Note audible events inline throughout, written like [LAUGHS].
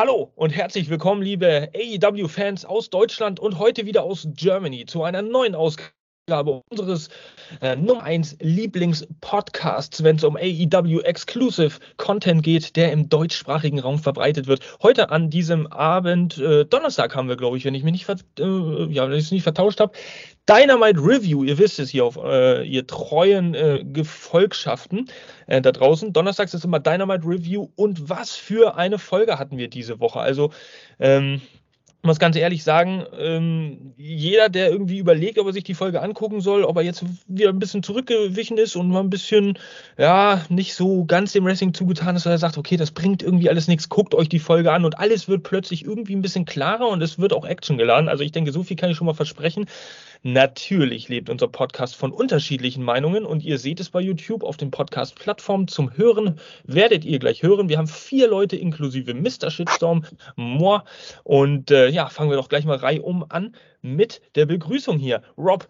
Hallo und herzlich willkommen, liebe AEW-Fans aus Deutschland und heute wieder aus Germany zu einer neuen Ausgabe unseres äh, Nummer 1 Lieblings-Podcasts, wenn es um AEW Exclusive Content geht, der im deutschsprachigen Raum verbreitet wird. Heute an diesem Abend, äh, Donnerstag haben wir, glaube ich, wenn ich mich nicht, ver äh, ja, nicht vertauscht habe, Dynamite Review, ihr wisst es hier auf äh, ihr treuen äh, Gefolgschaften äh, da draußen. Donnerstags ist immer Dynamite Review und was für eine Folge hatten wir diese Woche. Also ähm, muss ganz ehrlich sagen, ähm, jeder, der irgendwie überlegt, ob er sich die Folge angucken soll, ob er jetzt wieder ein bisschen zurückgewichen ist und mal ein bisschen, ja, nicht so ganz dem Wrestling zugetan ist, weil er sagt, okay, das bringt irgendwie alles nichts, guckt euch die Folge an und alles wird plötzlich irgendwie ein bisschen klarer und es wird auch Action geladen. Also ich denke, so viel kann ich schon mal versprechen. Natürlich lebt unser Podcast von unterschiedlichen Meinungen und ihr seht es bei YouTube auf den Podcast-Plattformen. Zum Hören werdet ihr gleich hören. Wir haben vier Leute inklusive Mr. Shitstorm, moi und äh, ja, fangen wir doch gleich mal reihum an mit der Begrüßung hier. Rob,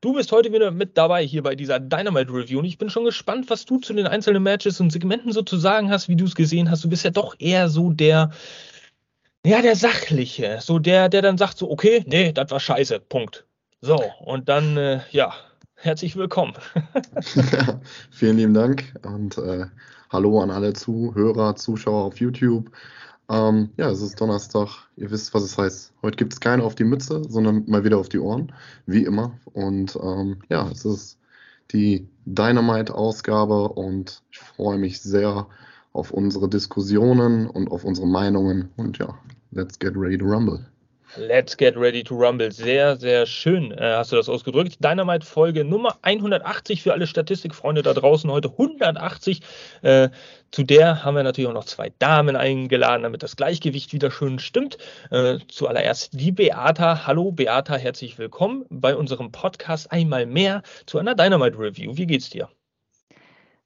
Du bist heute wieder mit dabei hier bei dieser Dynamite Review und ich bin schon gespannt, was du zu den einzelnen Matches und Segmenten so zu sagen hast, wie du es gesehen hast. Du bist ja doch eher so der, ja, der Sachliche, so der, der dann sagt so, okay, nee, das war scheiße, Punkt. So, und dann, äh, ja, herzlich willkommen. [LAUGHS] Vielen lieben Dank und äh, hallo an alle Zuhörer, Zuschauer auf YouTube. Ähm, ja, es ist Donnerstag. Ihr wisst, was es heißt. Heute gibt es keine auf die Mütze, sondern mal wieder auf die Ohren, wie immer. Und ähm, ja, es ist die Dynamite-Ausgabe und ich freue mich sehr auf unsere Diskussionen und auf unsere Meinungen. Und ja, let's get ready to rumble. Let's get ready to rumble. Sehr, sehr schön äh, hast du das ausgedrückt. Dynamite Folge Nummer 180 für alle Statistikfreunde da draußen. Heute 180. Äh, zu der haben wir natürlich auch noch zwei Damen eingeladen, damit das Gleichgewicht wieder schön stimmt. Äh, zuallererst die Beata. Hallo Beata, herzlich willkommen bei unserem Podcast einmal mehr zu einer Dynamite Review. Wie geht's dir?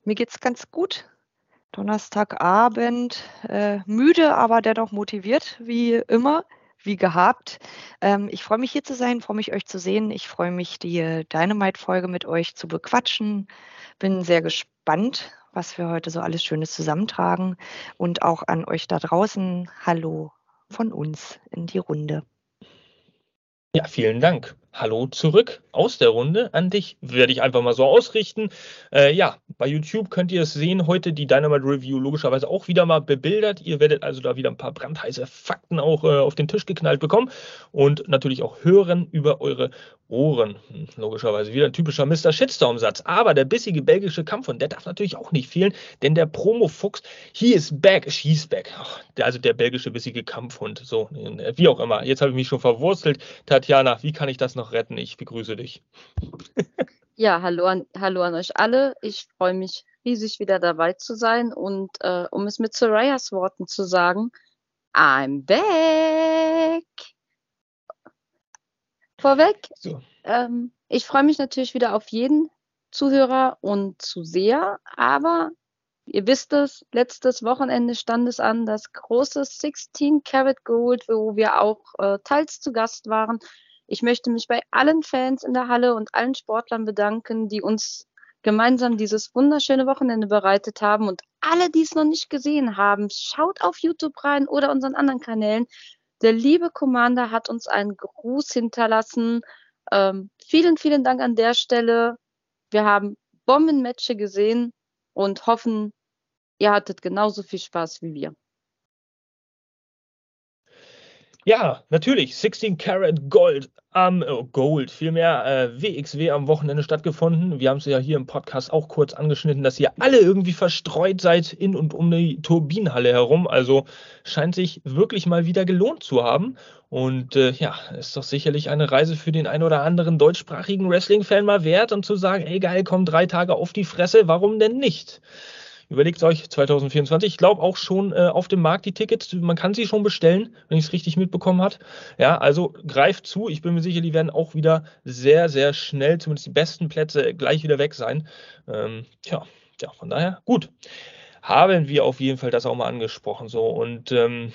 Mir geht's ganz gut. Donnerstagabend, äh, müde, aber dennoch motiviert, wie immer wie gehabt. Ähm, ich freue mich hier zu sein, freue mich euch zu sehen. Ich freue mich, die Dynamite-Folge mit euch zu bequatschen. Bin sehr gespannt, was wir heute so alles Schönes zusammentragen. Und auch an euch da draußen, hallo von uns in die Runde. Ja, vielen Dank. Hallo zurück aus der Runde an dich. Werde ich einfach mal so ausrichten. Äh, ja, bei YouTube könnt ihr es sehen. Heute die Dynamite Review logischerweise auch wieder mal bebildert. Ihr werdet also da wieder ein paar brandheiße Fakten auch äh, auf den Tisch geknallt bekommen und natürlich auch hören über eure Ohren. Hm, logischerweise wieder ein typischer Mr. Shitstorm-Satz. Aber der bissige belgische Kampf, und der darf natürlich auch nicht fehlen, denn der Promo-Fuchs, he is back, she's back. Ach, der, also der belgische bissige Kampfhund. So, wie auch immer. Jetzt habe ich mich schon verwurzelt. Tatjana, wie kann ich das noch retten? Ich begrüße dich. [LAUGHS] ja, hallo an, hallo an euch alle. Ich freue mich riesig wieder dabei zu sein und äh, um es mit Sorayas Worten zu sagen, I'm back. Vorweg, so. ähm, ich freue mich natürlich wieder auf jeden Zuhörer und Zuseher, aber ihr wisst es, letztes Wochenende stand es an, das große 16 Karat Gold, wo wir auch äh, teils zu Gast waren. Ich möchte mich bei allen Fans in der Halle und allen Sportlern bedanken, die uns gemeinsam dieses wunderschöne Wochenende bereitet haben. Und alle, die es noch nicht gesehen haben, schaut auf YouTube rein oder unseren anderen Kanälen. Der liebe Commander hat uns einen Gruß hinterlassen. Ähm, vielen, vielen Dank an der Stelle. Wir haben Bombenmatches gesehen und hoffen, ihr hattet genauso viel Spaß wie wir. Ja, natürlich. 16 Karat Gold am oh, Gold, vielmehr äh, WXW am Wochenende stattgefunden. Wir haben es ja hier im Podcast auch kurz angeschnitten, dass ihr alle irgendwie verstreut seid in und um die Turbinenhalle herum. Also scheint sich wirklich mal wieder gelohnt zu haben. Und äh, ja, ist doch sicherlich eine Reise für den ein oder anderen deutschsprachigen Wrestling-Fan mal wert, um zu sagen, ey geil, komm drei Tage auf die Fresse, warum denn nicht? Überlegt euch 2024. Ich glaube auch schon äh, auf dem Markt die Tickets. Man kann sie schon bestellen, wenn ich es richtig mitbekommen habe. Ja, also greift zu. Ich bin mir sicher, die werden auch wieder sehr, sehr schnell, zumindest die besten Plätze, gleich wieder weg sein. Ähm, tja, ja, von daher gut. Haben wir auf jeden Fall das auch mal angesprochen. So und ähm,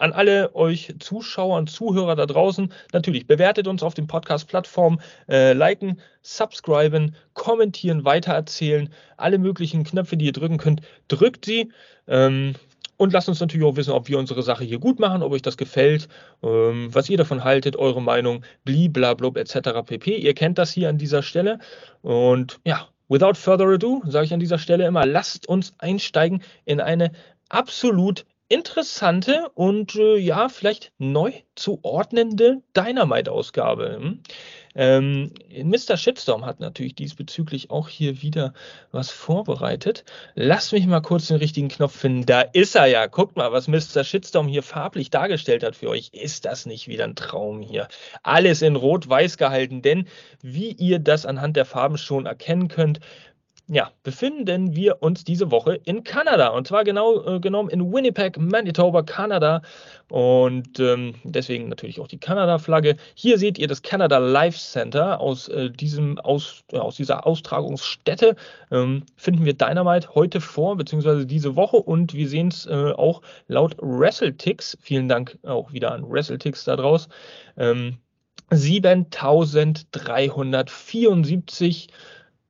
an alle euch Zuschauer und Zuhörer da draußen, natürlich bewertet uns auf den Podcast-Plattformen, äh, liken, subscriben, kommentieren, weitererzählen, alle möglichen Knöpfe, die ihr drücken könnt, drückt sie. Ähm, und lasst uns natürlich auch wissen, ob wir unsere Sache hier gut machen, ob euch das gefällt, ähm, was ihr davon haltet, eure Meinung, bliblablub etc. pp. Ihr kennt das hier an dieser Stelle. Und ja, without further ado, sage ich an dieser Stelle immer, lasst uns einsteigen in eine absolut interessante und äh, ja, vielleicht neu zuordnende Dynamite-Ausgabe. Hm? Ähm, Mr. Shitstorm hat natürlich diesbezüglich auch hier wieder was vorbereitet. Lasst mich mal kurz den richtigen Knopf finden. Da ist er ja. Guckt mal, was Mr. Shitstorm hier farblich dargestellt hat für euch. Ist das nicht wieder ein Traum hier? Alles in Rot-Weiß gehalten, denn wie ihr das anhand der Farben schon erkennen könnt, ja, befinden wir uns diese Woche in Kanada. Und zwar genau äh, genommen in Winnipeg, Manitoba, Kanada. Und ähm, deswegen natürlich auch die Kanada-Flagge. Hier seht ihr das Canada Life Center. Aus, äh, diesem aus, äh, aus dieser Austragungsstätte ähm, finden wir Dynamite heute vor, beziehungsweise diese Woche. Und wir sehen es äh, auch laut WrestleTix. Vielen Dank auch wieder an WrestleTix da draus. Ähm, 7374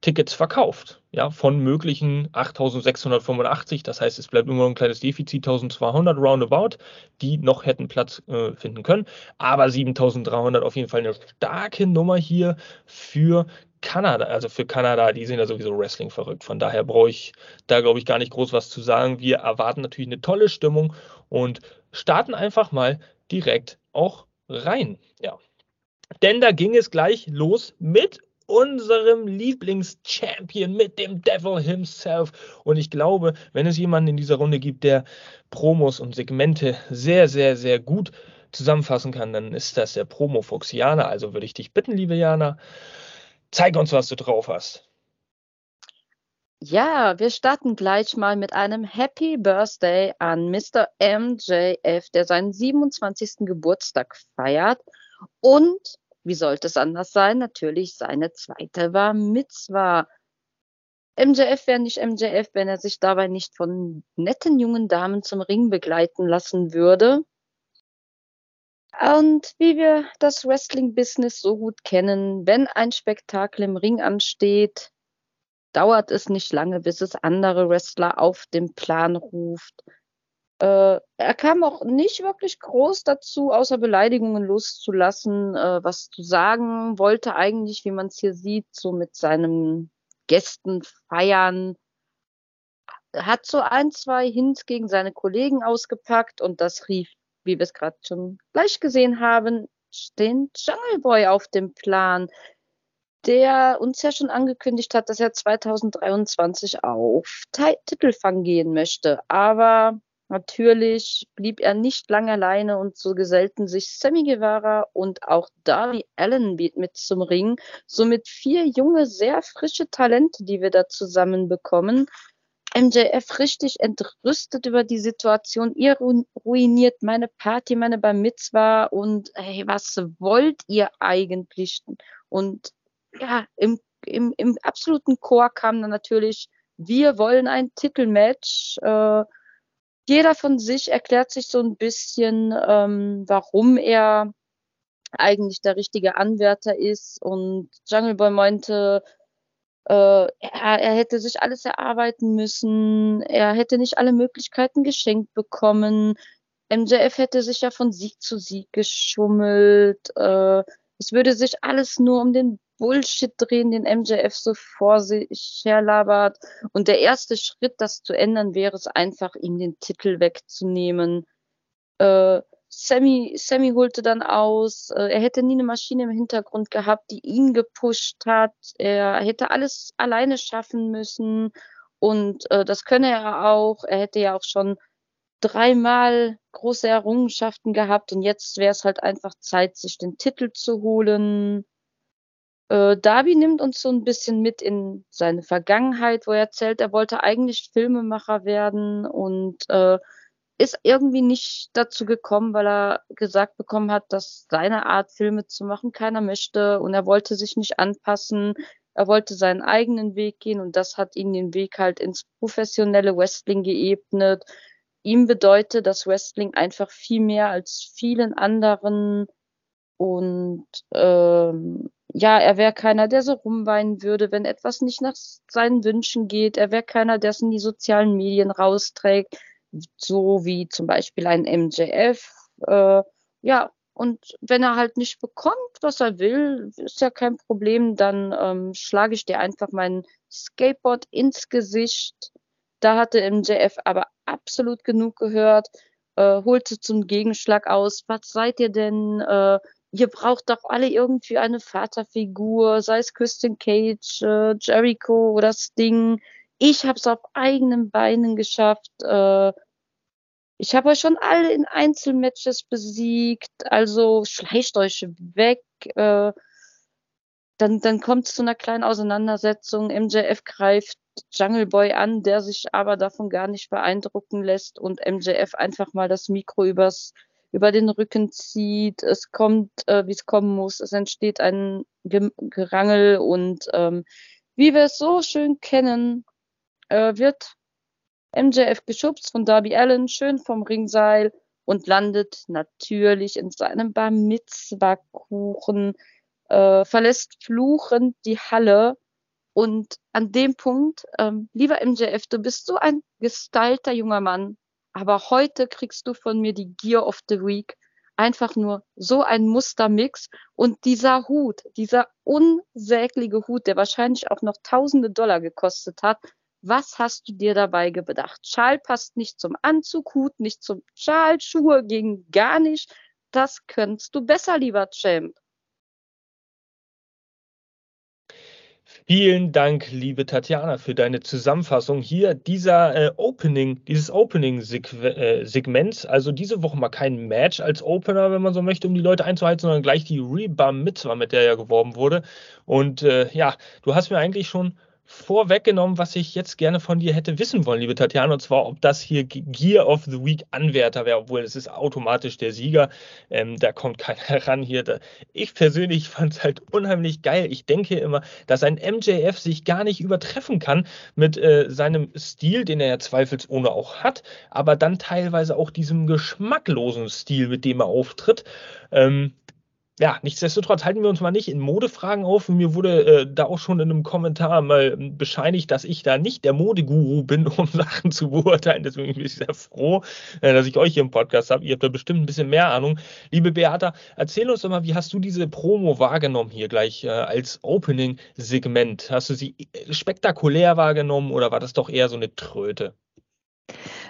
Tickets verkauft, ja, von möglichen 8685. Das heißt, es bleibt immer ein kleines Defizit, 1200 roundabout, die noch hätten Platz äh, finden können. Aber 7300 auf jeden Fall eine starke Nummer hier für Kanada, also für Kanada, die sind ja sowieso Wrestling verrückt. Von daher brauche ich da, glaube ich, gar nicht groß was zu sagen. Wir erwarten natürlich eine tolle Stimmung und starten einfach mal direkt auch rein. Ja. Denn da ging es gleich los mit unserem Lieblingschampion, mit dem Devil himself. Und ich glaube, wenn es jemanden in dieser Runde gibt, der Promos und Segmente sehr, sehr, sehr gut zusammenfassen kann, dann ist das der Promo-Fuchs Jana. Also würde ich dich bitten, liebe Jana, zeig uns, was du drauf hast. Ja, wir starten gleich mal mit einem Happy Birthday an Mr. MJF, der seinen 27. Geburtstag feiert. Und wie sollte es anders sein? Natürlich seine zweite war Mitzwa. MJF wäre nicht MJF, wenn er sich dabei nicht von netten jungen Damen zum Ring begleiten lassen würde. Und wie wir das Wrestling-Business so gut kennen, wenn ein Spektakel im Ring ansteht, dauert es nicht lange, bis es andere Wrestler auf den Plan ruft. Äh, er kam auch nicht wirklich groß dazu, außer Beleidigungen loszulassen, äh, was zu sagen wollte eigentlich, wie man es hier sieht, so mit seinen Gästen feiern. Hat so ein, zwei Hints gegen seine Kollegen ausgepackt und das rief, wie wir es gerade schon gleich gesehen haben, den Jungle Boy auf dem Plan, der uns ja schon angekündigt hat, dass er 2023 auf Titelfang gehen möchte. Aber Natürlich blieb er nicht lange alleine und so gesellten sich Sammy Guevara und auch Darby Allen mit zum Ring. Somit vier junge, sehr frische Talente, die wir da zusammen bekommen. MJF richtig entrüstet über die Situation. Ihr ruiniert meine Party, meine Bar Mitzwa und hey, was wollt ihr eigentlich? Und ja, im, im, im absoluten Chor kam dann natürlich, wir wollen ein Titelmatch. Äh, jeder von sich erklärt sich so ein bisschen, ähm, warum er eigentlich der richtige Anwärter ist. Und Jungle Boy meinte, äh, er, er, hätte sich alles erarbeiten müssen, er hätte nicht alle Möglichkeiten geschenkt bekommen. MJF hätte sich ja von Sieg zu Sieg geschummelt. Äh, es würde sich alles nur um den Bullshit drehen, den MJF so vor sich herlabert. Und der erste Schritt, das zu ändern, wäre es einfach, ihm den Titel wegzunehmen. Äh, Sammy, Sammy holte dann aus. Äh, er hätte nie eine Maschine im Hintergrund gehabt, die ihn gepusht hat. Er hätte alles alleine schaffen müssen. Und äh, das könne er auch. Er hätte ja auch schon dreimal große Errungenschaften gehabt. Und jetzt wäre es halt einfach Zeit, sich den Titel zu holen. Äh, Darby nimmt uns so ein bisschen mit in seine Vergangenheit, wo er erzählt, er wollte eigentlich Filmemacher werden und äh, ist irgendwie nicht dazu gekommen, weil er gesagt bekommen hat, dass seine Art Filme zu machen keiner möchte und er wollte sich nicht anpassen. Er wollte seinen eigenen Weg gehen und das hat ihn den Weg halt ins professionelle Wrestling geebnet. Ihm bedeutet das Wrestling einfach viel mehr als vielen anderen und ähm, ja, er wäre keiner, der so rumweinen würde, wenn etwas nicht nach seinen Wünschen geht. Er wäre keiner, der es in die sozialen Medien rausträgt. so wie zum Beispiel ein MJF. Äh, ja, und wenn er halt nicht bekommt, was er will, ist ja kein Problem, dann ähm, schlage ich dir einfach mein Skateboard ins Gesicht. Da hatte MJF aber absolut genug gehört, äh, holte zum Gegenschlag aus. Was seid ihr denn? Äh, ihr braucht doch alle irgendwie eine Vaterfigur, sei es Christian Cage, äh, Jericho oder Sting. Ich habe es auf eigenen Beinen geschafft. Äh, ich habe euch schon alle in Einzelmatches besiegt, also schleicht euch weg. Äh, dann dann kommt es zu einer kleinen Auseinandersetzung. MJF greift Jungle Boy an, der sich aber davon gar nicht beeindrucken lässt und MJF einfach mal das Mikro übers über den Rücken zieht. Es kommt, äh, wie es kommen muss. Es entsteht ein Gerangel und ähm, wie wir es so schön kennen, äh, wird MJF geschubst von Darby Allen schön vom Ringseil und landet natürlich in seinem Bar Mitzwa Kuchen, äh, verlässt fluchend die Halle und an dem Punkt, ähm, lieber MJF, du bist so ein gestylter junger Mann, aber heute kriegst du von mir die Gear of the Week. Einfach nur so ein Mustermix und dieser Hut, dieser unsägliche Hut, der wahrscheinlich auch noch tausende Dollar gekostet hat, was hast du dir dabei gedacht? Schal passt nicht zum Anzug, Hut nicht zum Schal, Schuhe gegen gar nicht. Das könntest du besser, lieber Champ. Vielen Dank, liebe Tatjana, für deine Zusammenfassung hier dieser äh, Opening, dieses Opening-Segments. Äh, also diese Woche mal kein Match als Opener, wenn man so möchte, um die Leute einzuhalten, sondern gleich die Rebam Mitzwa, mit der ja geworben wurde. Und äh, ja, du hast mir eigentlich schon vorweggenommen, was ich jetzt gerne von dir hätte wissen wollen, liebe Tatjana, und zwar, ob das hier Gear of the Week Anwärter wäre, obwohl es ist automatisch der Sieger. Ähm, da kommt keiner [LAUGHS] ran hier. Ich persönlich fand es halt unheimlich geil. Ich denke immer, dass ein MJF sich gar nicht übertreffen kann mit äh, seinem Stil, den er ja zweifelsohne auch hat, aber dann teilweise auch diesem geschmacklosen Stil, mit dem er auftritt. Ähm, ja, nichtsdestotrotz halten wir uns mal nicht in Modefragen auf. Mir wurde äh, da auch schon in einem Kommentar mal bescheinigt, dass ich da nicht der Modeguru bin, [LAUGHS] um Sachen zu beurteilen. Deswegen bin ich sehr froh, äh, dass ich euch hier im Podcast habe. Ihr habt da bestimmt ein bisschen mehr Ahnung. Liebe Beata, erzähl uns doch mal, wie hast du diese Promo wahrgenommen hier gleich äh, als Opening-Segment? Hast du sie äh, spektakulär wahrgenommen oder war das doch eher so eine Tröte?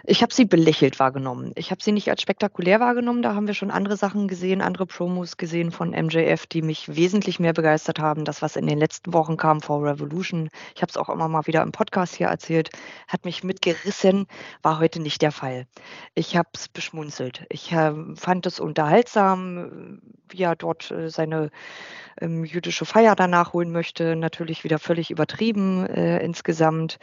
Ich habe sie belächelt wahrgenommen. Ich habe sie nicht als spektakulär wahrgenommen. Da haben wir schon andere Sachen gesehen, andere Promos gesehen von MJF, die mich wesentlich mehr begeistert haben. Das, was in den letzten Wochen kam vor Revolution, ich habe es auch immer mal wieder im Podcast hier erzählt, hat mich mitgerissen, war heute nicht der Fall. Ich habe es beschmunzelt. Ich äh, fand es unterhaltsam, wie er dort äh, seine ähm, jüdische Feier danach holen möchte. Natürlich wieder völlig übertrieben äh, insgesamt.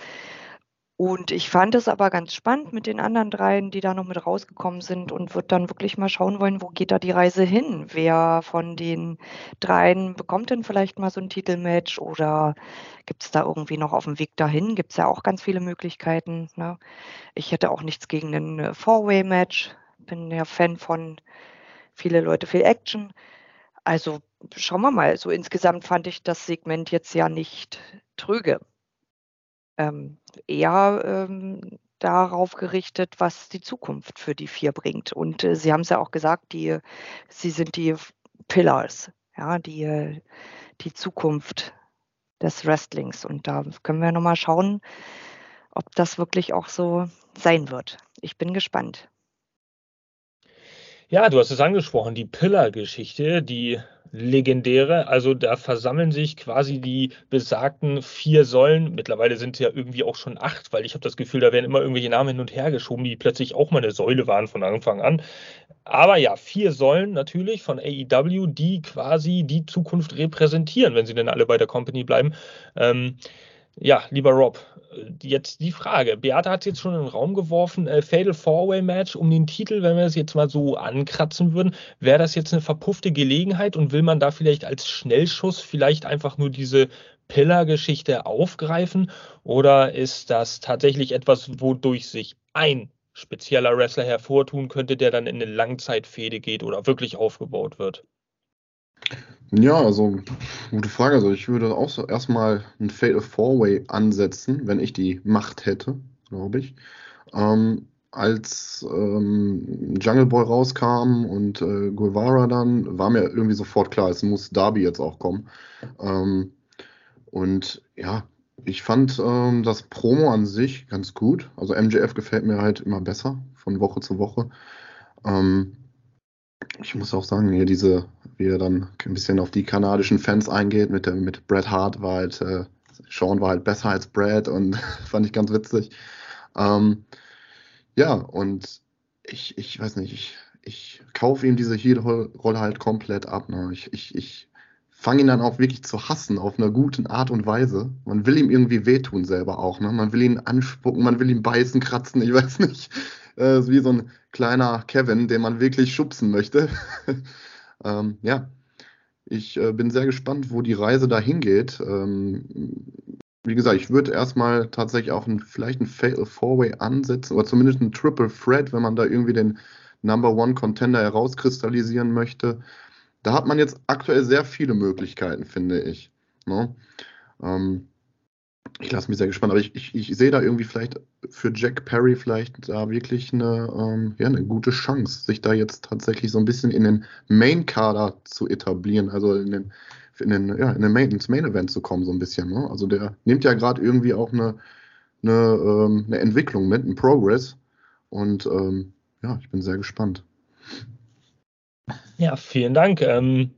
Und ich fand es aber ganz spannend mit den anderen dreien, die da noch mit rausgekommen sind und würde dann wirklich mal schauen wollen, wo geht da die Reise hin? Wer von den dreien bekommt denn vielleicht mal so ein Titelmatch oder gibt es da irgendwie noch auf dem Weg dahin? Gibt es ja auch ganz viele Möglichkeiten. Ne? Ich hätte auch nichts gegen ein äh, Four-Way-Match. Bin ja Fan von viele Leute, viel Action. Also schauen wir mal. So insgesamt fand ich das Segment jetzt ja nicht trüge ähm, eher ähm, darauf gerichtet, was die Zukunft für die vier bringt. Und äh, Sie haben es ja auch gesagt, die, sie sind die Pillars, ja, die, die Zukunft des Wrestlings. Und da können wir nochmal schauen, ob das wirklich auch so sein wird. Ich bin gespannt. Ja, du hast es angesprochen, die Pillar-Geschichte, die legendäre. Also da versammeln sich quasi die besagten vier Säulen. Mittlerweile sind es ja irgendwie auch schon acht, weil ich habe das Gefühl, da werden immer irgendwelche Namen hin und her geschoben, die plötzlich auch mal eine Säule waren von Anfang an. Aber ja, vier Säulen natürlich von AEW, die quasi die Zukunft repräsentieren, wenn sie denn alle bei der Company bleiben. Ähm, ja, lieber Rob, jetzt die Frage. Beate hat es jetzt schon in den Raum geworfen. Äh, Fatal Four-Way Match um den Titel, wenn wir es jetzt mal so ankratzen würden, wäre das jetzt eine verpuffte Gelegenheit und will man da vielleicht als Schnellschuss vielleicht einfach nur diese Pillar-Geschichte aufgreifen? Oder ist das tatsächlich etwas, wodurch sich ein spezieller Wrestler hervortun könnte, der dann in eine Langzeitfehde geht oder wirklich aufgebaut wird? Ja, also gute Frage. Also ich würde auch so erstmal ein Fatal Four-Way ansetzen, wenn ich die Macht hätte, glaube ich. Ähm, als ähm, Jungle Boy rauskam und äh, Guevara dann, war mir irgendwie sofort klar, es muss Darby jetzt auch kommen. Ähm, und ja, ich fand ähm, das Promo an sich ganz gut. Also MJF gefällt mir halt immer besser von Woche zu Woche. Ähm, ich muss auch sagen, hier diese, wie er dann ein bisschen auf die kanadischen Fans eingeht, mit, der, mit Bret Hart war halt, äh, Sean war halt besser als Brad und [LAUGHS] fand ich ganz witzig. Ähm, ja, und ich, ich weiß nicht, ich, ich kaufe ihm diese Heel-Rolle halt komplett ab. Ne? Ich, ich, ich fange ihn dann auch wirklich zu hassen auf einer guten Art und Weise. Man will ihm irgendwie wehtun selber auch. Ne? Man will ihn anspucken, man will ihn beißen, kratzen, ich weiß nicht. [LAUGHS] Äh, wie so ein kleiner Kevin, den man wirklich schubsen möchte. [LAUGHS] ähm, ja, ich äh, bin sehr gespannt, wo die Reise da hingeht. Ähm, wie gesagt, ich würde erstmal tatsächlich auch ein, vielleicht ein Fatal Four-Way ansetzen oder zumindest ein Triple Threat, wenn man da irgendwie den Number One Contender herauskristallisieren möchte. Da hat man jetzt aktuell sehr viele Möglichkeiten, finde ich. Ne? Ähm, ich lasse mich sehr gespannt, aber ich, ich, ich, sehe da irgendwie vielleicht für Jack Perry vielleicht da wirklich eine, ähm, ja, eine gute Chance, sich da jetzt tatsächlich so ein bisschen in den Main-Kader zu etablieren, also in den in den, ja, in den Main, ins Main Event zu kommen, so ein bisschen. Ne? Also der nimmt ja gerade irgendwie auch eine, eine, ähm, eine Entwicklung mit, einen Progress. Und ähm, ja, ich bin sehr gespannt. Ja, vielen Dank ähm,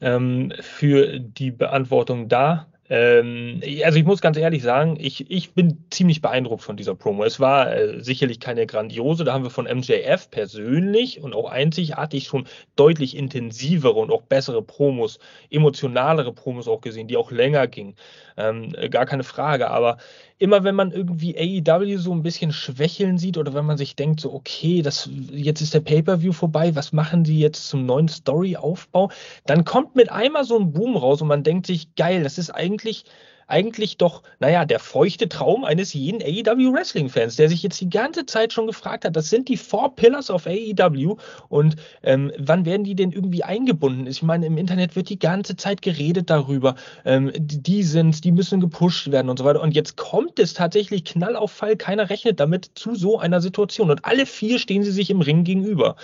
ähm, für die Beantwortung da. Ähm, also ich muss ganz ehrlich sagen, ich, ich bin ziemlich beeindruckt von dieser Promo. Es war äh, sicherlich keine grandiose, da haben wir von MJF persönlich und auch einzigartig schon deutlich intensivere und auch bessere Promos, emotionalere Promos auch gesehen, die auch länger gingen. Ähm, gar keine Frage, aber immer wenn man irgendwie AEW so ein bisschen schwächeln sieht oder wenn man sich denkt, so, okay, das, jetzt ist der Pay-Per-View vorbei, was machen die jetzt zum neuen Story-Aufbau? Dann kommt mit einmal so ein Boom raus und man denkt sich, geil, das ist eigentlich eigentlich doch, naja, der feuchte Traum eines jeden AEW Wrestling-Fans, der sich jetzt die ganze Zeit schon gefragt hat, das sind die Four Pillars of AEW und ähm, wann werden die denn irgendwie eingebunden? Ich meine, im Internet wird die ganze Zeit geredet darüber, ähm, die sind, die müssen gepusht werden und so weiter. Und jetzt kommt es tatsächlich knall auf Fall, keiner rechnet damit zu so einer Situation. Und alle vier stehen sie sich im Ring gegenüber.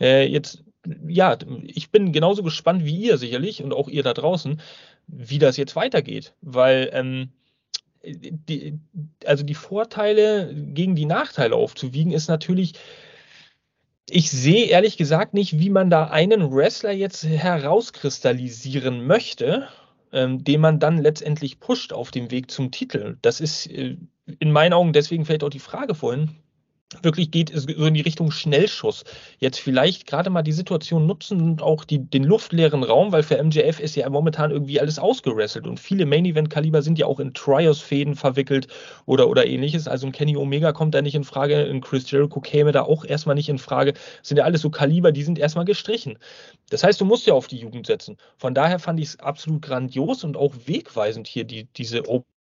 Äh, jetzt ja, ich bin genauso gespannt wie ihr sicherlich und auch ihr da draußen, wie das jetzt weitergeht. Weil, ähm, die, also die Vorteile gegen die Nachteile aufzuwiegen, ist natürlich, ich sehe ehrlich gesagt nicht, wie man da einen Wrestler jetzt herauskristallisieren möchte, ähm, den man dann letztendlich pusht auf dem Weg zum Titel. Das ist äh, in meinen Augen, deswegen fällt auch die Frage vorhin, wirklich geht so in die Richtung Schnellschuss. Jetzt vielleicht gerade mal die Situation nutzen und auch die, den luftleeren Raum, weil für MJF ist ja momentan irgendwie alles ausgerasselt und viele Main-Event-Kaliber sind ja auch in Trios-Fäden verwickelt oder, oder ähnliches. Also ein Kenny Omega kommt da nicht in Frage, ein Chris Jericho käme da auch erstmal nicht in Frage. Das sind ja alles so Kaliber, die sind erstmal gestrichen. Das heißt, du musst ja auf die Jugend setzen. Von daher fand ich es absolut grandios und auch wegweisend hier, die, diese Open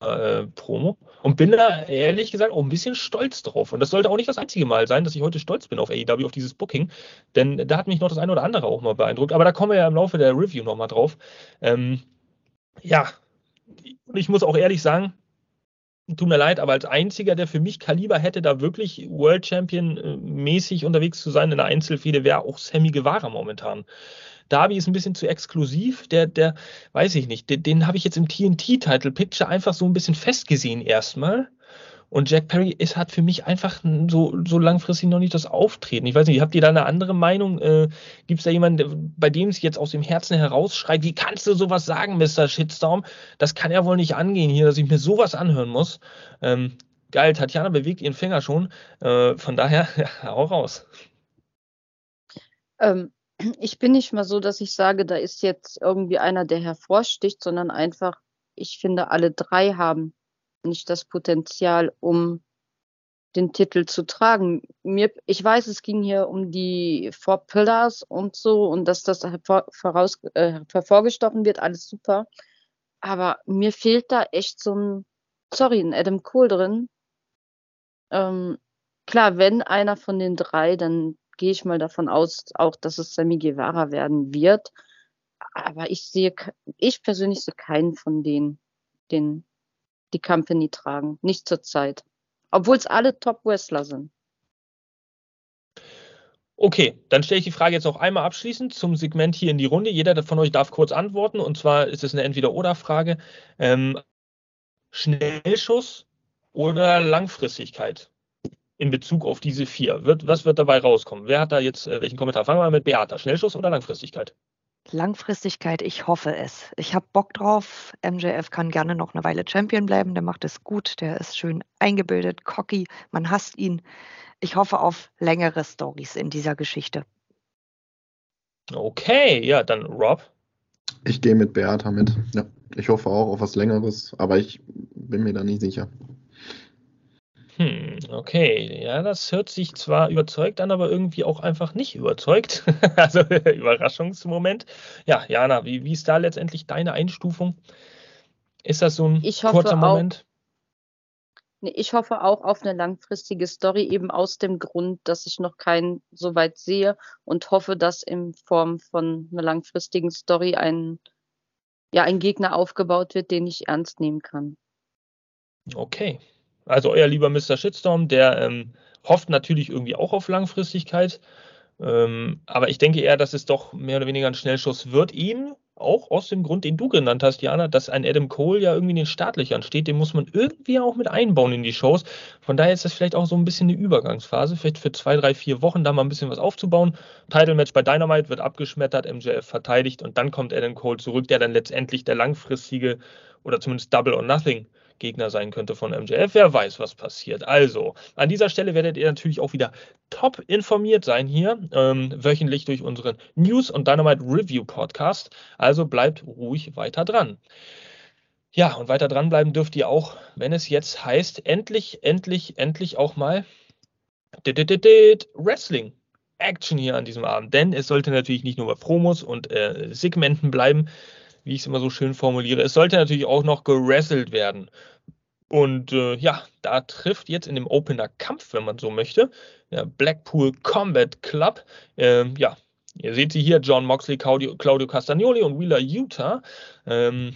äh, Promo und bin da ehrlich gesagt auch ein bisschen stolz drauf. Und das sollte auch nicht das einzige Mal sein, dass ich heute stolz bin auf AEW, auf dieses Booking, denn da hat mich noch das eine oder andere auch mal beeindruckt. Aber da kommen wir ja im Laufe der Review nochmal drauf. Ähm, ja, ich muss auch ehrlich sagen, tut mir leid, aber als einziger, der für mich Kaliber hätte, da wirklich World Champion äh, mäßig unterwegs zu sein in der Einzelfehde, wäre auch Sammy Guevara momentan. Darby ist ein bisschen zu exklusiv. Der, der, weiß ich nicht, den, den habe ich jetzt im TNT-Title Picture einfach so ein bisschen festgesehen erstmal. Und Jack Perry ist, hat für mich einfach so, so langfristig noch nicht das Auftreten. Ich weiß nicht, habt ihr da eine andere Meinung? Äh, Gibt es da jemanden, bei dem es jetzt aus dem Herzen herausschreit, wie kannst du sowas sagen, Mr. Shitstorm? Das kann ja wohl nicht angehen hier, dass ich mir sowas anhören muss. Ähm, geil, Tatjana bewegt ihren Finger schon. Äh, von daher, [LAUGHS] ja, auch raus. Ähm, [CLEARS THROAT] ich bin nicht mal so, dass ich sage, da ist jetzt irgendwie einer, der hervorsticht, sondern einfach, ich finde, alle drei haben nicht das Potenzial, um den Titel zu tragen. Mir, ich weiß, es ging hier um die Four Pillars und so und dass das voraus, äh, hervorgestochen wird, alles super. Aber mir fehlt da echt so ein, sorry, ein Adam Cole drin. Ähm, klar, wenn einer von den drei, dann gehe ich mal davon aus, auch, dass es Sammy Guevara werden wird. Aber ich sehe, ich persönlich sehe keinen von denen, den die Company tragen. Nicht zur Zeit. Obwohl es alle Top-Wrestler sind. Okay, dann stelle ich die Frage jetzt noch einmal abschließend zum Segment hier in die Runde. Jeder von euch darf kurz antworten und zwar ist es eine Entweder-Oder-Frage. Ähm, Schnellschuss oder Langfristigkeit in Bezug auf diese vier? Wird, was wird dabei rauskommen? Wer hat da jetzt äh, welchen Kommentar? Fangen wir mal mit Beata. Schnellschuss oder Langfristigkeit? Langfristigkeit, ich hoffe es. Ich habe Bock drauf. MJF kann gerne noch eine Weile Champion bleiben. Der macht es gut. Der ist schön eingebildet, cocky. Man hasst ihn. Ich hoffe auf längere Stories in dieser Geschichte. Okay, ja, dann Rob. Ich gehe mit Beata mit. Ja, ich hoffe auch auf was Längeres, aber ich bin mir da nicht sicher. Hm, okay. Ja, das hört sich zwar überzeugt an, aber irgendwie auch einfach nicht überzeugt. [LAUGHS] also [LAUGHS] Überraschungsmoment. Ja, Jana, wie, wie ist da letztendlich deine Einstufung? Ist das so ein kurzer Moment? Ich hoffe auch auf eine langfristige Story, eben aus dem Grund, dass ich noch keinen so weit sehe und hoffe, dass in Form von einer langfristigen Story ein, ja, ein Gegner aufgebaut wird, den ich ernst nehmen kann. Okay. Also euer lieber Mr. Shitstorm, der ähm, hofft natürlich irgendwie auch auf Langfristigkeit. Ähm, aber ich denke eher, dass es doch mehr oder weniger ein Schnellschuss wird. Eben auch aus dem Grund, den du genannt hast, Jana, dass ein Adam Cole ja irgendwie in den Startlöchern steht, den muss man irgendwie auch mit einbauen in die Shows. Von daher ist das vielleicht auch so ein bisschen eine Übergangsphase, vielleicht für zwei, drei, vier Wochen da mal ein bisschen was aufzubauen. Title Match bei Dynamite wird abgeschmettert, MJF verteidigt und dann kommt Adam Cole zurück, der dann letztendlich der langfristige oder zumindest Double or Nothing Gegner sein könnte von MJF. Wer weiß, was passiert. Also, an dieser Stelle werdet ihr natürlich auch wieder top informiert sein hier, ähm, wöchentlich durch unseren News- und Dynamite Review Podcast. Also bleibt ruhig weiter dran. Ja, und weiter dranbleiben dürft ihr auch, wenn es jetzt heißt, endlich, endlich, endlich auch mal Wrestling. Action hier an diesem Abend, denn es sollte natürlich nicht nur bei Promos und äh, Segmenten bleiben, wie ich es immer so schön formuliere. Es sollte natürlich auch noch gerasselt werden. Und äh, ja, da trifft jetzt in dem Opener Kampf, wenn man so möchte, der Blackpool Combat Club. Ähm, ja, ihr seht sie hier, John Moxley, Claudio, Claudio Castagnoli und Wheeler Utah ähm,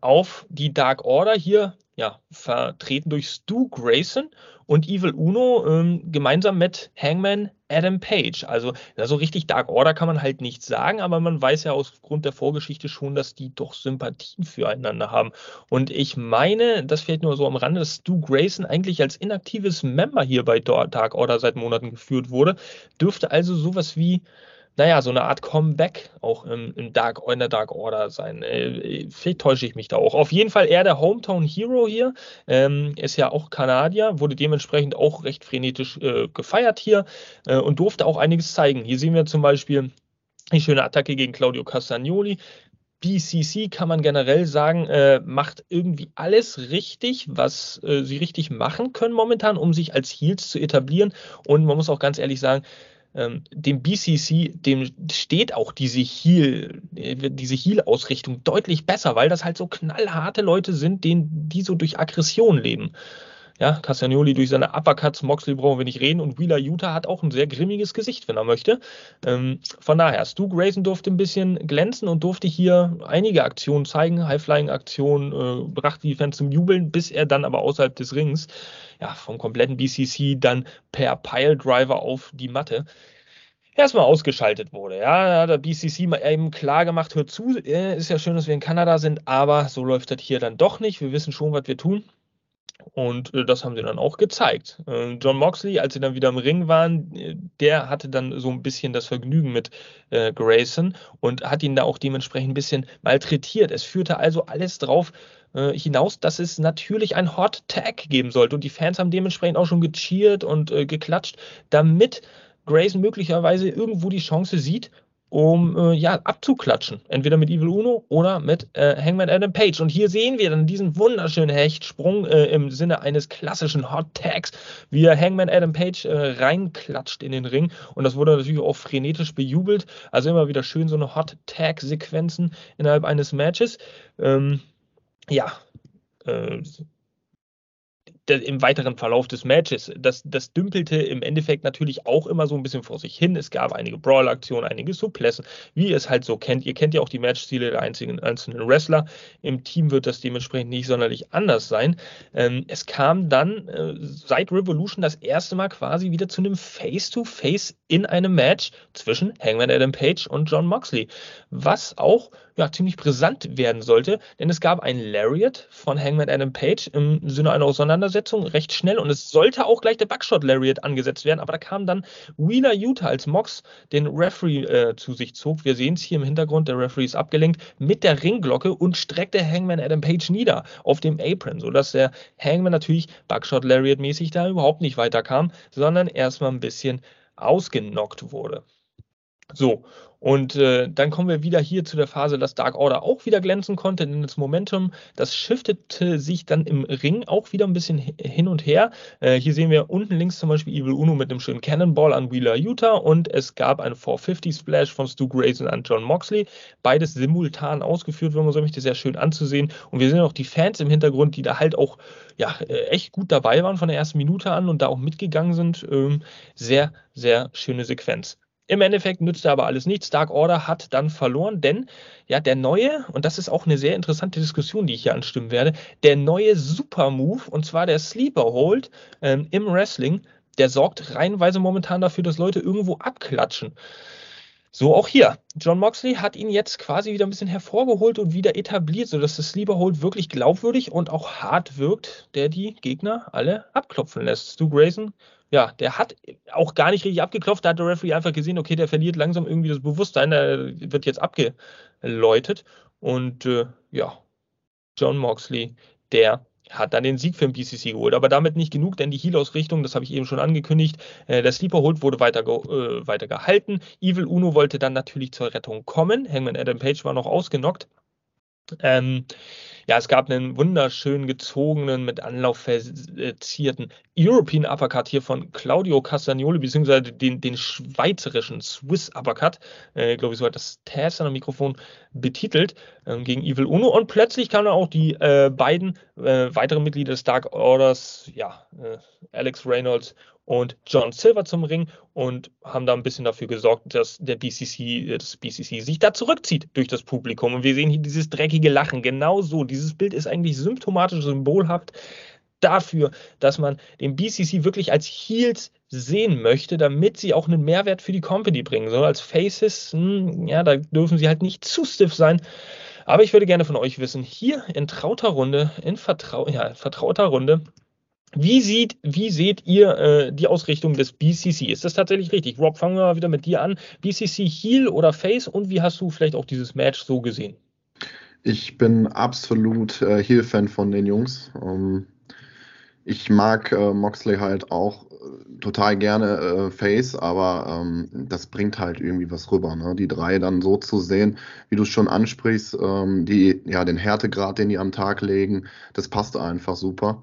auf die Dark Order hier ja, vertreten durch Stu Grayson und Evil Uno ähm, gemeinsam mit Hangman Adam Page. Also ja, so richtig Dark Order kann man halt nicht sagen, aber man weiß ja aufgrund der Vorgeschichte schon, dass die doch Sympathien füreinander haben. Und ich meine, das fällt nur so am Rande, dass Stu Grayson eigentlich als inaktives Member hier bei Dark Order seit Monaten geführt wurde, dürfte also sowas wie naja, so eine Art Comeback auch im, im Dark, in der Dark Order sein. Äh, vielleicht täusche ich mich da auch. Auf jeden Fall eher der Hometown Hero hier. Ähm, ist ja auch Kanadier, wurde dementsprechend auch recht frenetisch äh, gefeiert hier äh, und durfte auch einiges zeigen. Hier sehen wir zum Beispiel die schöne Attacke gegen Claudio Castagnoli. BCC kann man generell sagen, äh, macht irgendwie alles richtig, was äh, sie richtig machen können momentan, um sich als Heels zu etablieren. Und man muss auch ganz ehrlich sagen, ähm, dem BCC, dem steht auch diese Heal, äh, diese Heal-Ausrichtung deutlich besser, weil das halt so knallharte Leute sind, denen, die so durch Aggression leben. Ja, Castagnoli durch seine Uppercuts, Moxley brauchen wir nicht reden und Wheeler Utah hat auch ein sehr grimmiges Gesicht, wenn er möchte. Ähm, von daher, Stu Grayson durfte ein bisschen glänzen und durfte hier einige Aktionen zeigen, High-Flying-Aktionen, äh, brachte die Fans zum Jubeln, bis er dann aber außerhalb des Rings, ja, vom kompletten BCC dann per Pile-Driver auf die Matte erstmal ausgeschaltet wurde. Ja, da hat der BCC mal eben klar gemacht, hört zu, äh, ist ja schön, dass wir in Kanada sind, aber so läuft das hier dann doch nicht. Wir wissen schon, was wir tun. Und äh, das haben sie dann auch gezeigt. Äh, John Moxley, als sie dann wieder im Ring waren, äh, der hatte dann so ein bisschen das Vergnügen mit äh, Grayson und hat ihn da auch dementsprechend ein bisschen malträtiert. Es führte also alles drauf äh, hinaus, dass es natürlich ein Hot Tag geben sollte. Und die Fans haben dementsprechend auch schon gecheert und äh, geklatscht, damit Grayson möglicherweise irgendwo die Chance sieht, um äh, ja, abzuklatschen. Entweder mit Evil Uno oder mit äh, Hangman Adam Page. Und hier sehen wir dann diesen wunderschönen Hechtsprung äh, im Sinne eines klassischen Hot Tags, wie er Hangman Adam Page äh, reinklatscht in den Ring. Und das wurde natürlich auch frenetisch bejubelt. Also immer wieder schön so eine Hot Tag-Sequenzen innerhalb eines Matches. Ähm, ja, äh, im weiteren Verlauf des Matches. Das, das dümpelte im Endeffekt natürlich auch immer so ein bisschen vor sich hin. Es gab einige Brawl-Aktionen, einige Suplessen, wie ihr es halt so kennt. Ihr kennt ja auch die Matchziele der einzigen, einzelnen Wrestler. Im Team wird das dementsprechend nicht sonderlich anders sein. Ähm, es kam dann äh, seit Revolution das erste Mal quasi wieder zu einem Face-to-Face -face in einem Match zwischen Hangman Adam Page und John Moxley, was auch ja, ziemlich brisant werden sollte, denn es gab ein Lariat von Hangman Adam Page im Sinne einer Auseinandersetzung recht schnell und es sollte auch gleich der Buckshot Lariat angesetzt werden, aber da kam dann Wheeler Utah als Mox den Referee äh, zu sich zog. Wir sehen es hier im Hintergrund, der Referee ist abgelenkt mit der Ringglocke und streckte Hangman Adam Page nieder auf dem Apron, sodass der Hangman natürlich Buckshot Lariat mäßig da überhaupt nicht weiterkam, sondern erstmal ein bisschen ausgenockt wurde. So, und äh, dann kommen wir wieder hier zu der Phase, dass Dark Order auch wieder glänzen konnte, denn das Momentum, das shiftete sich dann im Ring auch wieder ein bisschen hin und her. Äh, hier sehen wir unten links zum Beispiel Evil Uno mit einem schönen Cannonball an Wheeler Utah und es gab einen 450 Splash von Stu Grayson an John Moxley. Beides simultan ausgeführt, wenn man so möchte, sehr schön anzusehen. Und wir sehen auch die Fans im Hintergrund, die da halt auch ja, äh, echt gut dabei waren von der ersten Minute an und da auch mitgegangen sind. Ähm, sehr, sehr schöne Sequenz. Im Endeffekt nützte aber alles nichts. Dark Order hat dann verloren, denn ja, der neue, und das ist auch eine sehr interessante Diskussion, die ich hier anstimmen werde, der neue Super-Move, und zwar der Sleeper Hold ähm, im Wrestling, der sorgt reihenweise momentan dafür, dass Leute irgendwo abklatschen. So auch hier. John Moxley hat ihn jetzt quasi wieder ein bisschen hervorgeholt und wieder etabliert, sodass das Sleeper Hold wirklich glaubwürdig und auch hart wirkt, der die Gegner alle abklopfen lässt. Stu Grayson ja, der hat auch gar nicht richtig abgeklopft. Da hat der Referee einfach gesehen, okay, der verliert langsam irgendwie das Bewusstsein, der wird jetzt abgeläutet. Und äh, ja, John Moxley, der hat dann den Sieg für den BCC geholt. Aber damit nicht genug, denn die Heal-Ausrichtung, das habe ich eben schon angekündigt, äh, der Sleeper Hold wurde weiter, äh, weiter gehalten. Evil Uno wollte dann natürlich zur Rettung kommen. Hangman Adam Page war noch ausgenockt. Ähm, ja, es gab einen wunderschön gezogenen, mit Anlauf verzierten European Uppercut hier von Claudio Castagnoli, beziehungsweise den, den schweizerischen Swiss Uppercut, äh, glaube ich, so hat das Taz an dem Mikrofon betitelt, äh, gegen Evil Uno. Und plötzlich kamen auch die äh, beiden äh, weiteren Mitglieder des Dark Orders, ja, äh, Alex Reynolds und John Silver zum Ring und haben da ein bisschen dafür gesorgt, dass der BCC, das BCC sich da zurückzieht durch das Publikum. Und wir sehen hier dieses dreckige Lachen. Genau so. Dieses Bild ist eigentlich symptomatisch, symbolhaft dafür, dass man den BCC wirklich als Heels sehen möchte, damit sie auch einen Mehrwert für die Company bringen. So als Faces, hm, ja, da dürfen sie halt nicht zu stiff sein. Aber ich würde gerne von euch wissen, hier in trauter Runde, in vertrau ja, vertrauter Runde, wie, sieht, wie seht ihr äh, die Ausrichtung des BCC? Ist das tatsächlich richtig? Rob, fangen wir mal wieder mit dir an. BCC Heel oder Face und wie hast du vielleicht auch dieses Match so gesehen? Ich bin absolut äh, Heel-Fan von den Jungs. Ähm, ich mag äh, Moxley halt auch äh, total gerne äh, Face, aber ähm, das bringt halt irgendwie was rüber. Ne? Die drei dann so zu sehen, wie du es schon ansprichst, ähm, die, ja, den Härtegrad, den die am Tag legen, das passt einfach super.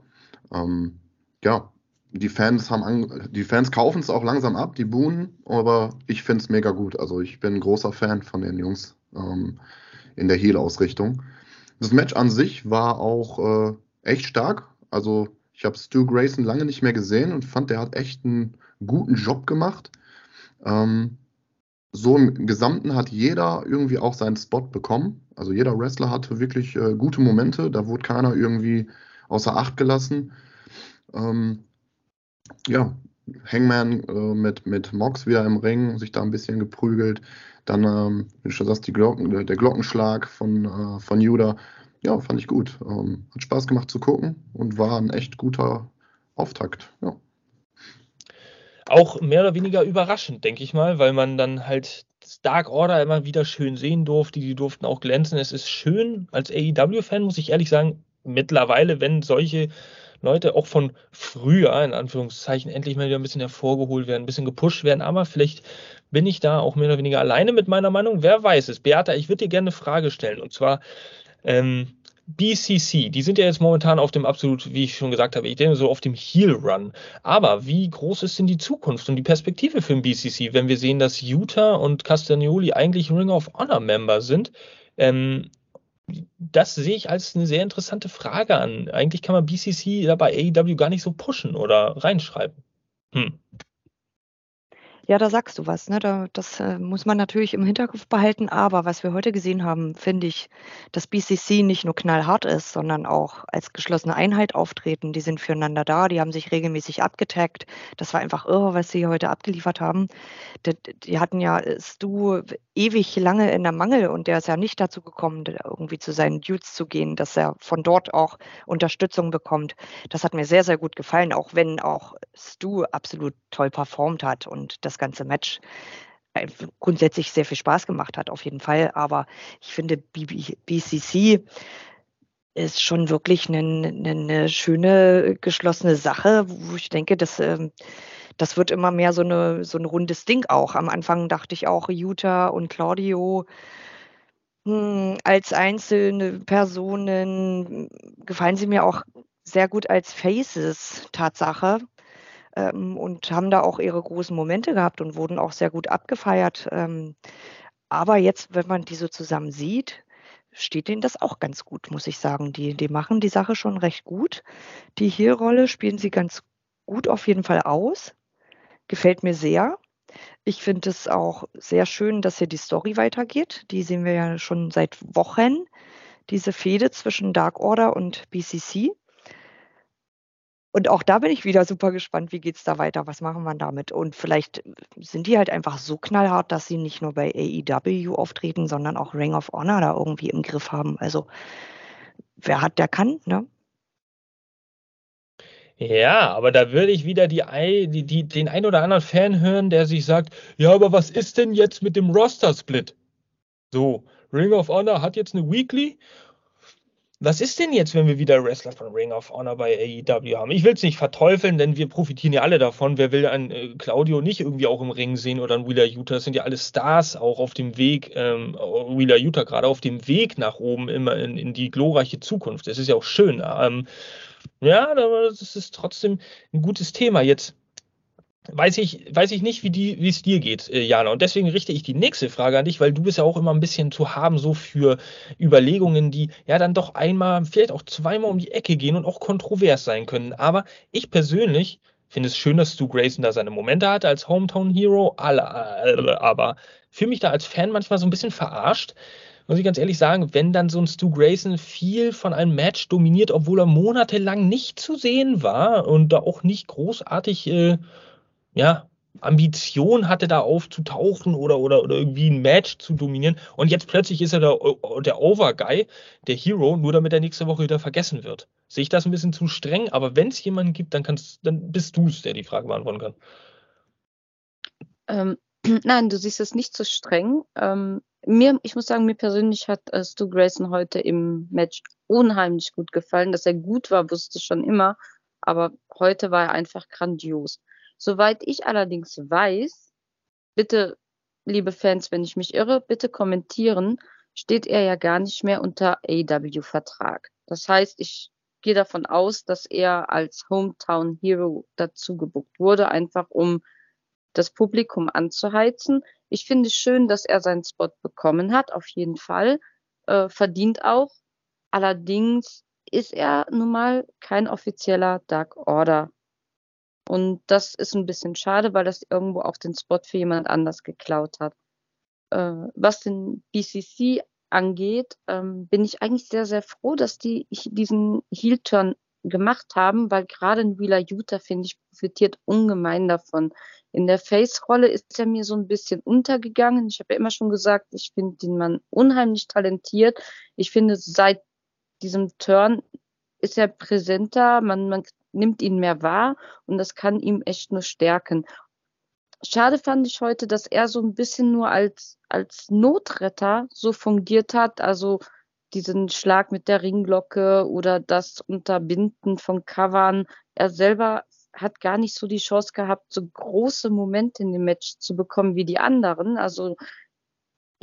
Ähm, ja, die Fans haben die Fans kaufen es auch langsam ab, die buhen, aber ich finde es mega gut. Also ich bin ein großer Fan von den Jungs ähm, in der Heel-Ausrichtung. Das Match an sich war auch äh, echt stark. Also ich habe Stu Grayson lange nicht mehr gesehen und fand, der hat echt einen guten Job gemacht. Ähm, so im Gesamten hat jeder irgendwie auch seinen Spot bekommen. Also jeder Wrestler hatte wirklich äh, gute Momente. Da wurde keiner irgendwie außer Acht gelassen. Ähm, ja, Hangman äh, mit, mit Mox wieder im Ring, sich da ein bisschen geprügelt. Dann, ähm, wie du schon sagst, die Glocken, der Glockenschlag von, äh, von Judah. Ja, fand ich gut. Ähm, hat Spaß gemacht zu gucken und war ein echt guter Auftakt. Ja. Auch mehr oder weniger überraschend, denke ich mal, weil man dann halt Dark Order immer wieder schön sehen durfte. Die durften auch glänzen. Es ist schön, als AEW-Fan muss ich ehrlich sagen, mittlerweile, wenn solche Leute auch von früher, in Anführungszeichen, endlich mal wieder ein bisschen hervorgeholt werden, ein bisschen gepusht werden. Aber vielleicht bin ich da auch mehr oder weniger alleine mit meiner Meinung. Wer weiß es? Beata, ich würde dir gerne eine Frage stellen. Und zwar, ähm, BCC, die sind ja jetzt momentan auf dem absolut, wie ich schon gesagt habe, ich denke so auf dem Heel Run. Aber wie groß ist denn die Zukunft und die Perspektive für den BCC, wenn wir sehen, dass Utah und Castagnoli eigentlich Ring of Honor Member sind? Ähm, das sehe ich als eine sehr interessante Frage an. Eigentlich kann man BCC da bei AEW gar nicht so pushen oder reinschreiben. Hm. Ja, da sagst du was. Ne? Da, das äh, muss man natürlich im Hinterkopf behalten. Aber was wir heute gesehen haben, finde ich, dass BCC nicht nur knallhart ist, sondern auch als geschlossene Einheit auftreten. Die sind füreinander da, die haben sich regelmäßig abgetaggt. Das war einfach irre, was sie heute abgeliefert haben. Die, die hatten ja äh, Stu ewig lange in der Mangel und der ist ja nicht dazu gekommen, irgendwie zu seinen Dudes zu gehen, dass er von dort auch Unterstützung bekommt. Das hat mir sehr, sehr gut gefallen, auch wenn auch Stu absolut toll performt hat und das ganze Match äh, grundsätzlich sehr viel Spaß gemacht hat, auf jeden Fall. Aber ich finde, BCC ist schon wirklich eine, eine schöne, geschlossene Sache, wo ich denke, dass ähm, das wird immer mehr so, eine, so ein rundes Ding auch. Am Anfang dachte ich auch, Utah und Claudio hm, als einzelne Personen gefallen sie mir auch sehr gut als Faces, Tatsache ähm, und haben da auch ihre großen Momente gehabt und wurden auch sehr gut abgefeiert. Ähm, aber jetzt, wenn man die so zusammen sieht, steht denen das auch ganz gut, muss ich sagen. Die, die machen die Sache schon recht gut. Die Hier-Rolle spielen sie ganz gut auf jeden Fall aus. Gefällt mir sehr. Ich finde es auch sehr schön, dass hier die Story weitergeht. Die sehen wir ja schon seit Wochen. Diese Fehde zwischen Dark Order und BCC. Und auch da bin ich wieder super gespannt, wie geht es da weiter, was machen wir damit? Und vielleicht sind die halt einfach so knallhart, dass sie nicht nur bei AEW auftreten, sondern auch Ring of Honor da irgendwie im Griff haben. Also wer hat, der kann, ne? Ja, aber da würde ich wieder die, die, die, den ein oder anderen Fan hören, der sich sagt, ja, aber was ist denn jetzt mit dem Roster-Split? So, Ring of Honor hat jetzt eine Weekly was ist denn jetzt, wenn wir wieder Wrestler von Ring of Honor bei AEW haben? Ich will es nicht verteufeln, denn wir profitieren ja alle davon. Wer will einen äh, Claudio nicht irgendwie auch im Ring sehen oder einen Wheeler Utah? Das sind ja alle Stars auch auf dem Weg, ähm, Wheeler Utah gerade auf dem Weg nach oben immer in, in die glorreiche Zukunft. Das ist ja auch schön. Ähm, ja, aber das ist trotzdem ein gutes Thema. Jetzt weiß ich, weiß ich nicht, wie es dir geht, äh, Jana. Und deswegen richte ich die nächste Frage an dich, weil du bist ja auch immer ein bisschen zu haben, so für Überlegungen, die ja dann doch einmal, vielleicht auch zweimal um die Ecke gehen und auch kontrovers sein können. Aber ich persönlich finde es schön, dass Stu Grayson da seine Momente hatte als Hometown Hero, aber fühle mich da als Fan manchmal so ein bisschen verarscht. Muss ich ganz ehrlich sagen, wenn dann so ein Stu Grayson viel von einem Match dominiert, obwohl er monatelang nicht zu sehen war und da auch nicht großartig äh, ja, Ambition hatte, da aufzutauchen oder, oder, oder irgendwie ein Match zu dominieren. Und jetzt plötzlich ist er der, der Overguy, der Hero, nur damit er nächste Woche wieder vergessen wird. Sehe ich das ein bisschen zu streng, aber wenn es jemanden gibt, dann, kannst, dann bist du es, der die Frage beantworten kann. Ähm, [CLEARS THROAT] nein, du siehst es nicht so streng. Ähm, mir, ich muss sagen, mir persönlich hat äh, Stu Grayson heute im Match unheimlich gut gefallen. Dass er gut war, wusste ich schon immer, aber heute war er einfach grandios. Soweit ich allerdings weiß, bitte, liebe Fans, wenn ich mich irre, bitte kommentieren, steht er ja gar nicht mehr unter AW-Vertrag. Das heißt, ich gehe davon aus, dass er als Hometown Hero dazu gebucht wurde, einfach um das Publikum anzuheizen. Ich finde es schön, dass er seinen Spot bekommen hat, auf jeden Fall. Äh, verdient auch. Allerdings ist er nun mal kein offizieller Dark Order und das ist ein bisschen schade, weil das irgendwo auch den Spot für jemand anders geklaut hat. Äh, was den BCC angeht, ähm, bin ich eigentlich sehr, sehr froh, dass die diesen Heel-Turn gemacht haben, weil gerade in Wheeler Utah, finde ich, profitiert ungemein davon. In der Face-Rolle ist er mir so ein bisschen untergegangen. Ich habe ja immer schon gesagt, ich finde den Mann unheimlich talentiert. Ich finde, seit diesem Turn ist er präsenter, man, man nimmt ihn mehr wahr und das kann ihm echt nur stärken. Schade fand ich heute, dass er so ein bisschen nur als, als Notretter so fungiert hat, also diesen Schlag mit der Ringglocke oder das Unterbinden von Covern. Er selber hat gar nicht so die Chance gehabt, so große Momente in dem Match zu bekommen wie die anderen. Also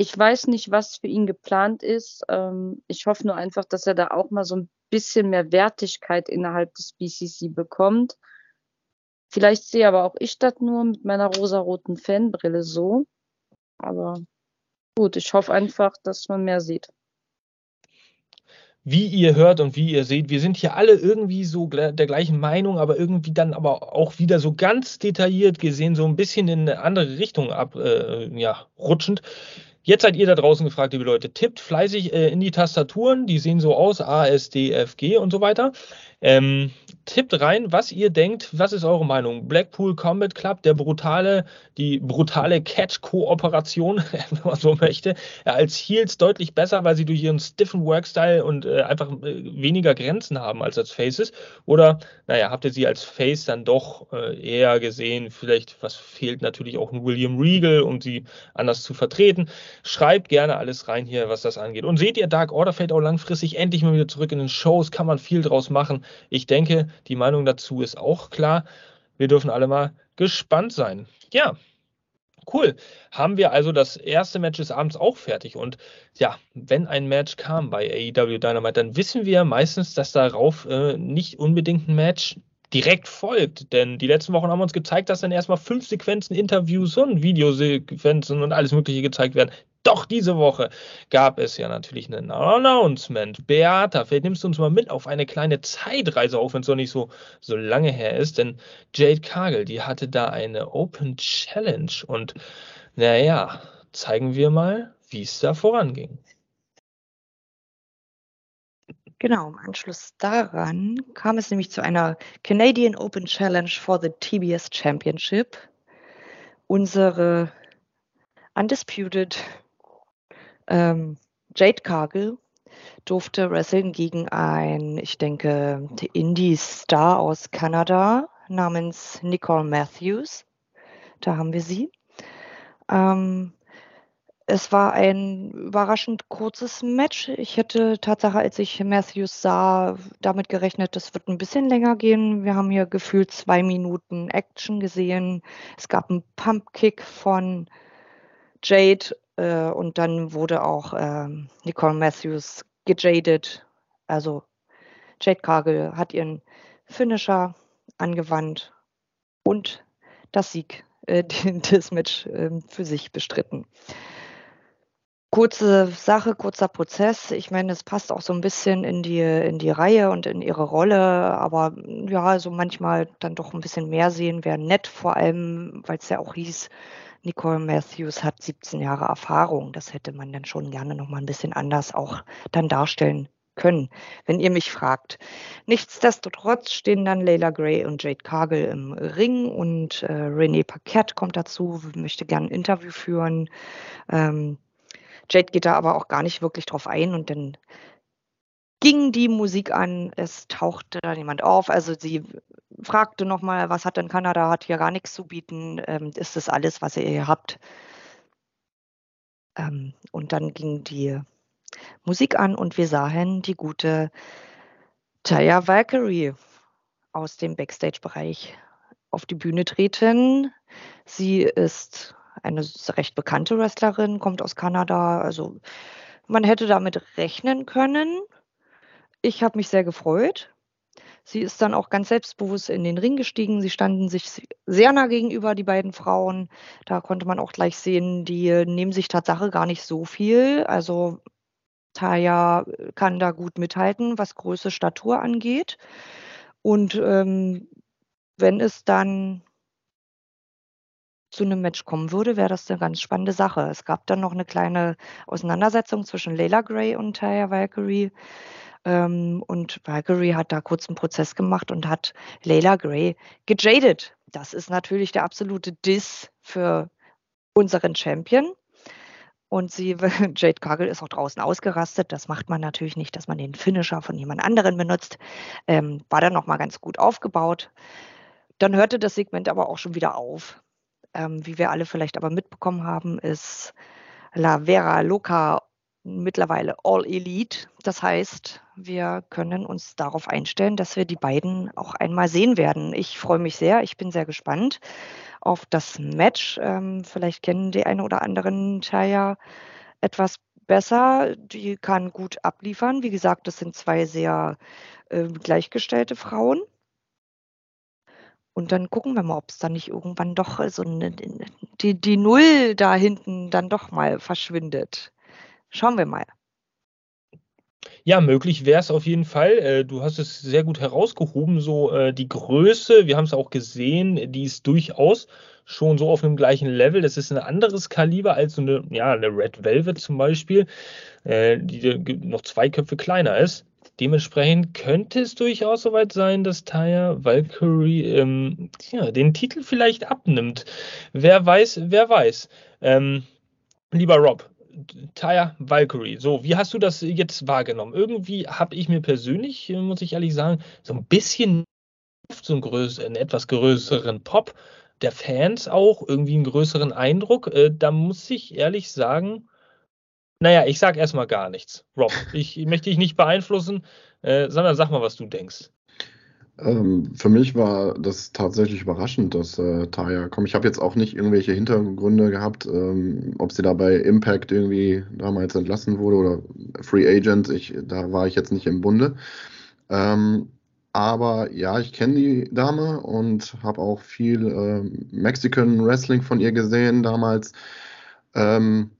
ich weiß nicht, was für ihn geplant ist. Ähm, ich hoffe nur einfach, dass er da auch mal so ein bisschen mehr Wertigkeit innerhalb des BCC bekommt. Vielleicht sehe aber auch ich das nur mit meiner rosaroten Fanbrille so. Aber gut, ich hoffe einfach, dass man mehr sieht. wie ihr hört und wie ihr seht, wir sind hier alle irgendwie so der gleichen Meinung, aber irgendwie dann aber auch wieder so ganz detailliert gesehen, so ein bisschen in eine andere Richtung ab, äh, ja, rutschend. Jetzt seid ihr da draußen gefragt, liebe Leute. Tippt fleißig äh, in die Tastaturen, die sehen so aus, A, S, D, F, G und so weiter. Ähm, tippt rein, was ihr denkt, was ist eure Meinung? Blackpool Combat Club, der brutale, die brutale Catch-Kooperation, [LAUGHS] wenn man so möchte, als Heels deutlich besser, weil sie durch ihren stiffen Workstyle und äh, einfach äh, weniger Grenzen haben als als Faces. Oder, naja, habt ihr sie als Face dann doch äh, eher gesehen? Vielleicht, was fehlt natürlich auch ein William Regal, um sie anders zu vertreten. Schreibt gerne alles rein hier, was das angeht. Und seht ihr, Dark Order fällt auch langfristig endlich mal wieder zurück in den Shows, kann man viel draus machen. Ich denke, die Meinung dazu ist auch klar. Wir dürfen alle mal gespannt sein. Ja, cool. Haben wir also das erste Match des Abends auch fertig. Und ja, wenn ein Match kam bei AEW Dynamite, dann wissen wir meistens, dass darauf äh, nicht unbedingt ein Match direkt folgt. Denn die letzten Wochen haben uns gezeigt, dass dann erstmal fünf Sequenzen, Interviews und Videosequenzen und alles Mögliche gezeigt werden. Doch diese Woche gab es ja natürlich ein Announcement. Beata, vielleicht nimmst du uns mal mit auf eine kleine Zeitreise, auch wenn es noch nicht so, so lange her ist. Denn Jade Kagel, die hatte da eine Open Challenge. Und naja, zeigen wir mal, wie es da voranging. Genau, im Anschluss daran kam es nämlich zu einer Canadian Open Challenge for the TBS Championship. Unsere Undisputed ähm, Jade Cargill durfte wresteln gegen ein, ich denke, Indie-Star aus Kanada namens Nicole Matthews. Da haben wir sie. Ähm, es war ein überraschend kurzes Match. Ich hätte Tatsache, als ich Matthews sah, damit gerechnet, das wird ein bisschen länger gehen. Wir haben hier gefühlt zwei Minuten Action gesehen. Es gab einen Pumpkick von Jade äh, und dann wurde auch äh, Nicole Matthews gejadet. Also Jade Cargill hat ihren Finisher angewandt und das Sieg, äh, [LAUGHS] das Match äh, für sich bestritten. Kurze Sache, kurzer Prozess. Ich meine, es passt auch so ein bisschen in die in die Reihe und in ihre Rolle, aber ja, so manchmal dann doch ein bisschen mehr sehen wäre nett, vor allem, weil es ja auch hieß, Nicole Matthews hat 17 Jahre Erfahrung. Das hätte man dann schon gerne noch mal ein bisschen anders auch dann darstellen können, wenn ihr mich fragt. Nichtsdestotrotz stehen dann Layla Gray und Jade Cargill im Ring und äh, René Paquette kommt dazu, möchte gerne ein Interview führen. Ähm, Jade geht da aber auch gar nicht wirklich drauf ein und dann ging die Musik an, es tauchte da niemand auf. Also sie fragte nochmal, was hat denn Kanada, hat hier gar nichts zu bieten, ähm, ist das alles, was ihr hier habt? Ähm, und dann ging die Musik an und wir sahen die gute Taya Valkyrie aus dem Backstage-Bereich auf die Bühne treten. Sie ist eine recht bekannte Wrestlerin, kommt aus Kanada. Also man hätte damit rechnen können. Ich habe mich sehr gefreut. Sie ist dann auch ganz selbstbewusst in den Ring gestiegen. Sie standen sich sehr nah gegenüber, die beiden Frauen. Da konnte man auch gleich sehen, die nehmen sich Tatsache gar nicht so viel. Also Taya kann da gut mithalten, was Größe, Statur angeht. Und ähm, wenn es dann zu einem Match kommen würde, wäre das eine ganz spannende Sache. Es gab dann noch eine kleine Auseinandersetzung zwischen Layla Gray und Taya Valkyrie. Ähm, und Valkyrie hat da kurz einen Prozess gemacht und hat Layla Gray gejadet. Das ist natürlich der absolute Diss für unseren Champion. Und sie, [LAUGHS] Jade Cargill ist auch draußen ausgerastet. Das macht man natürlich nicht, dass man den Finisher von jemand anderen benutzt. Ähm, war dann nochmal ganz gut aufgebaut. Dann hörte das Segment aber auch schon wieder auf. Ähm, wie wir alle vielleicht aber mitbekommen haben, ist La Vera Loca mittlerweile All Elite. Das heißt, wir können uns darauf einstellen, dass wir die beiden auch einmal sehen werden. Ich freue mich sehr, ich bin sehr gespannt auf das Match. Ähm, vielleicht kennen die eine oder anderen Chaya etwas besser. Die kann gut abliefern. Wie gesagt, das sind zwei sehr äh, gleichgestellte Frauen. Und dann gucken wir mal, ob es dann nicht irgendwann doch so eine, die, die Null da hinten dann doch mal verschwindet. Schauen wir mal. Ja, möglich wäre es auf jeden Fall. Äh, du hast es sehr gut herausgehoben, so äh, die Größe, wir haben es auch gesehen, die ist durchaus schon so auf einem gleichen Level. Das ist ein anderes Kaliber als so eine, ja, eine Red Velvet zum Beispiel, äh, die noch zwei Köpfe kleiner ist. Dementsprechend könnte es durchaus soweit sein, dass Taya Valkyrie ähm, ja, den Titel vielleicht abnimmt. Wer weiß, wer weiß. Ähm, lieber Rob, Taya Valkyrie, so, wie hast du das jetzt wahrgenommen? Irgendwie habe ich mir persönlich, muss ich ehrlich sagen, so ein bisschen so einen, größ einen etwas größeren Pop der Fans auch, irgendwie einen größeren Eindruck. Äh, da muss ich ehrlich sagen, naja, ich sag erstmal gar nichts. Rob, [LAUGHS] ich möchte dich nicht beeinflussen, äh, sondern sag mal, was du denkst. Ähm, für mich war das tatsächlich überraschend, dass äh, Taya kommt. Ich habe jetzt auch nicht irgendwelche Hintergründe gehabt, ähm, ob sie da bei Impact irgendwie damals entlassen wurde oder Free Agent. Ich, da war ich jetzt nicht im Bunde. Ähm, aber ja, ich kenne die Dame und habe auch viel äh, Mexican Wrestling von ihr gesehen damals. Ähm,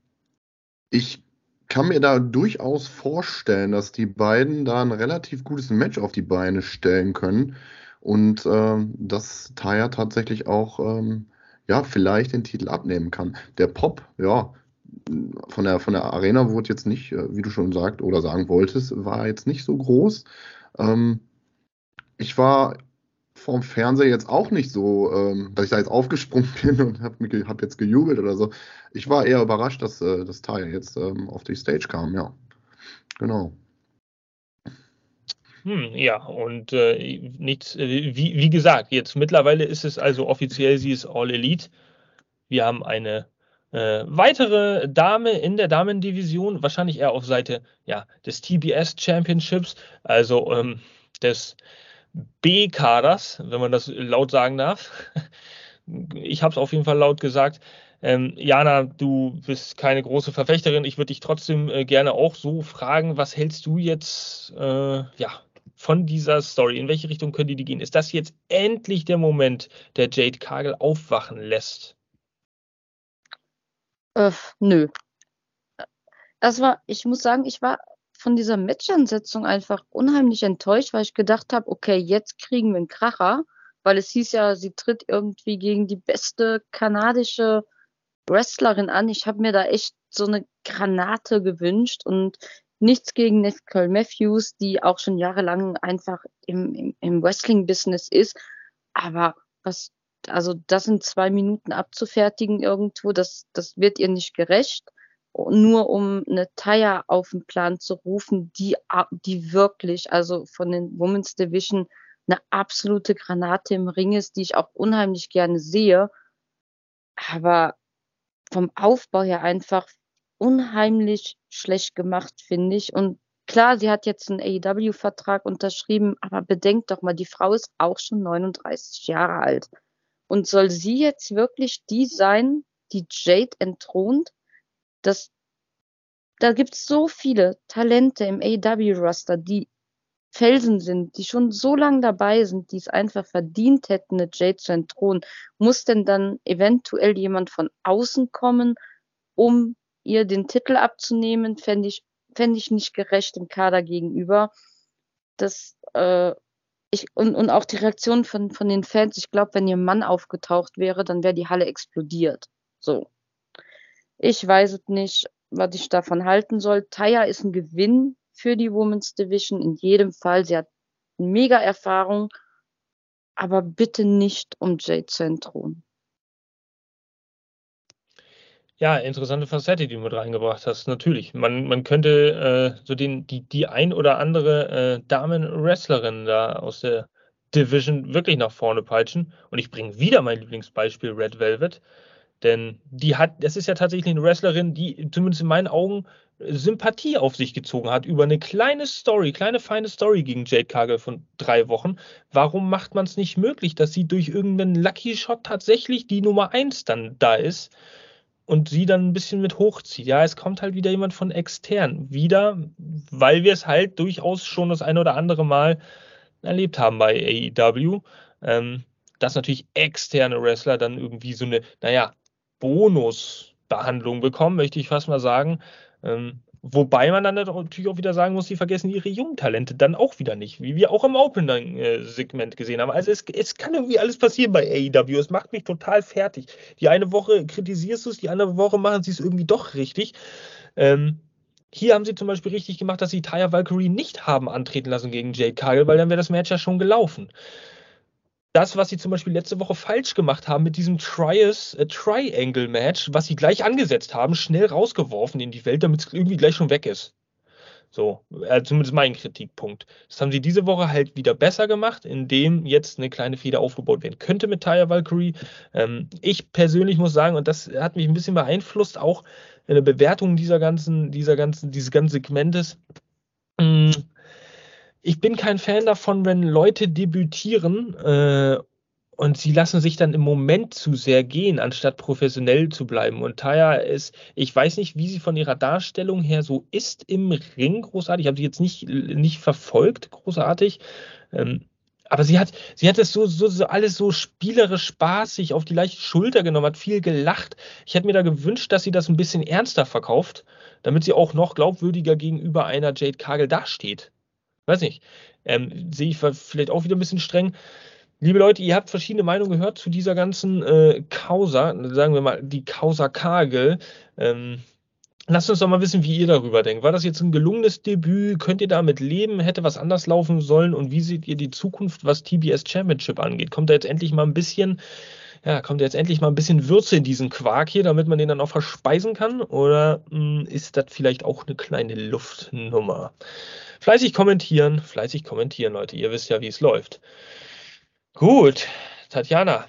ich kann mir da durchaus vorstellen, dass die beiden da ein relativ gutes Match auf die Beine stellen können und äh, dass Taya tatsächlich auch ähm, ja vielleicht den Titel abnehmen kann. Der Pop, ja, von der von der Arena wurde jetzt nicht, äh, wie du schon sagt oder sagen wolltest, war jetzt nicht so groß. Ähm, ich war vorm Fernseher jetzt auch nicht so, ähm, dass ich da jetzt aufgesprungen [LAUGHS] bin und habe hab jetzt gejubelt oder so. Ich war eher überrascht, dass äh, das Teil jetzt ähm, auf die Stage kam, ja. Genau. Hm, ja, und äh, nichts, äh, wie, wie gesagt, jetzt mittlerweile ist es also offiziell, sie ist All Elite. Wir haben eine äh, weitere Dame in der Damendivision, wahrscheinlich eher auf Seite ja, des TBS Championships, also ähm, des B-Kaders, wenn man das laut sagen darf. Ich habe es auf jeden Fall laut gesagt. Ähm, Jana, du bist keine große Verfechterin. Ich würde dich trotzdem äh, gerne auch so fragen, was hältst du jetzt äh, ja, von dieser Story? In welche Richtung könnte die gehen? Ist das jetzt endlich der Moment, der Jade Kagel aufwachen lässt? Äh, nö. Das war, ich muss sagen, ich war von dieser Matchansetzung einfach unheimlich enttäuscht, weil ich gedacht habe, okay, jetzt kriegen wir einen Kracher, weil es hieß ja, sie tritt irgendwie gegen die beste kanadische Wrestlerin an. Ich habe mir da echt so eine Granate gewünscht und nichts gegen Nicole Matthews, die auch schon jahrelang einfach im, im, im Wrestling-Business ist. Aber was, also das in zwei Minuten abzufertigen irgendwo, das, das wird ihr nicht gerecht nur um eine Taya auf den Plan zu rufen, die, die wirklich, also von den Women's Division, eine absolute Granate im Ring ist, die ich auch unheimlich gerne sehe. Aber vom Aufbau her einfach unheimlich schlecht gemacht, finde ich. Und klar, sie hat jetzt einen AEW-Vertrag unterschrieben, aber bedenkt doch mal, die Frau ist auch schon 39 Jahre alt. Und soll sie jetzt wirklich die sein, die Jade entthront? Das, da gibt es so viele Talente im AW-Roster, die Felsen sind, die schon so lange dabei sind, die es einfach verdient hätten, eine Jade zu entthronen. Muss denn dann eventuell jemand von außen kommen, um ihr den Titel abzunehmen? Fände ich, fänd ich nicht gerecht dem Kader gegenüber. Das, äh, ich, und, und auch die Reaktion von, von den Fans, ich glaube, wenn ihr Mann aufgetaucht wäre, dann wäre die Halle explodiert. So. Ich weiß es nicht, was ich davon halten soll. Taya ist ein Gewinn für die Women's Division in jedem Fall. Sie hat mega Erfahrung, aber bitte nicht um Jade zu entthronen. Ja, interessante Facette, die du mit reingebracht hast. Natürlich. Man, man könnte äh, so den, die, die ein oder andere äh, Damen-Wrestlerin da aus der Division wirklich nach vorne peitschen. Und ich bringe wieder mein Lieblingsbeispiel Red Velvet. Denn die hat, das ist ja tatsächlich eine Wrestlerin, die zumindest in meinen Augen Sympathie auf sich gezogen hat über eine kleine Story, kleine feine Story gegen Jade Cargill von drei Wochen. Warum macht man es nicht möglich, dass sie durch irgendeinen Lucky Shot tatsächlich die Nummer eins dann da ist und sie dann ein bisschen mit hochzieht? Ja, es kommt halt wieder jemand von extern. Wieder, weil wir es halt durchaus schon das eine oder andere Mal erlebt haben bei AEW. Ähm, dass natürlich externe Wrestler dann irgendwie so eine, naja, Bonusbehandlung bekommen, möchte ich fast mal sagen. Ähm, Wobei man dann natürlich auch wieder sagen muss, sie vergessen ihre jungen Talente dann auch wieder nicht, wie wir auch im Opening-Segment gesehen haben. Also es, es kann irgendwie alles passieren bei AEW. Es macht mich total fertig. Die eine Woche kritisierst du es, die andere Woche machen sie es irgendwie doch richtig. Ähm, hier haben sie zum Beispiel richtig gemacht, dass sie Taya Valkyrie nicht haben antreten lassen gegen Jade Cargill, weil dann wäre das Match ja schon gelaufen das, was sie zum Beispiel letzte Woche falsch gemacht haben mit diesem Trias, äh, Triangle Match, was sie gleich angesetzt haben, schnell rausgeworfen in die Welt, damit es irgendwie gleich schon weg ist. So, äh, zumindest mein Kritikpunkt. Das haben sie diese Woche halt wieder besser gemacht, indem jetzt eine kleine Feder aufgebaut werden könnte mit Taya Valkyrie. Ähm, ich persönlich muss sagen, und das hat mich ein bisschen beeinflusst, auch in der Bewertung dieser ganzen, dieser ganzen, dieses ganzen Segmentes. Mh, mm, ich bin kein Fan davon, wenn Leute debütieren äh, und sie lassen sich dann im Moment zu sehr gehen, anstatt professionell zu bleiben. Und Taya ist, ich weiß nicht, wie sie von ihrer Darstellung her so ist im Ring großartig. Ich habe sie jetzt nicht, nicht verfolgt, großartig. Ähm, aber sie hat, sie hat das so, so, so alles so spielerisch spaßig auf die leichte Schulter genommen, hat viel gelacht. Ich hätte mir da gewünscht, dass sie das ein bisschen ernster verkauft, damit sie auch noch glaubwürdiger gegenüber einer Jade Kagel dasteht weiß nicht, ähm, sehe ich vielleicht auch wieder ein bisschen streng. Liebe Leute, ihr habt verschiedene Meinungen gehört zu dieser ganzen äh, Causa, sagen wir mal die Causa Kagel. Ähm, lasst uns doch mal wissen, wie ihr darüber denkt. War das jetzt ein gelungenes Debüt? Könnt ihr damit leben? Hätte was anders laufen sollen? Und wie seht ihr die Zukunft, was TBS Championship angeht? Kommt da jetzt endlich mal ein bisschen, ja, kommt jetzt endlich mal ein bisschen Würze in diesen Quark hier, damit man den dann auch verspeisen kann? Oder mh, hm, ist das vielleicht auch eine kleine Luftnummer? Fleißig kommentieren, fleißig kommentieren, Leute. Ihr wisst ja, wie es läuft. Gut, Tatjana,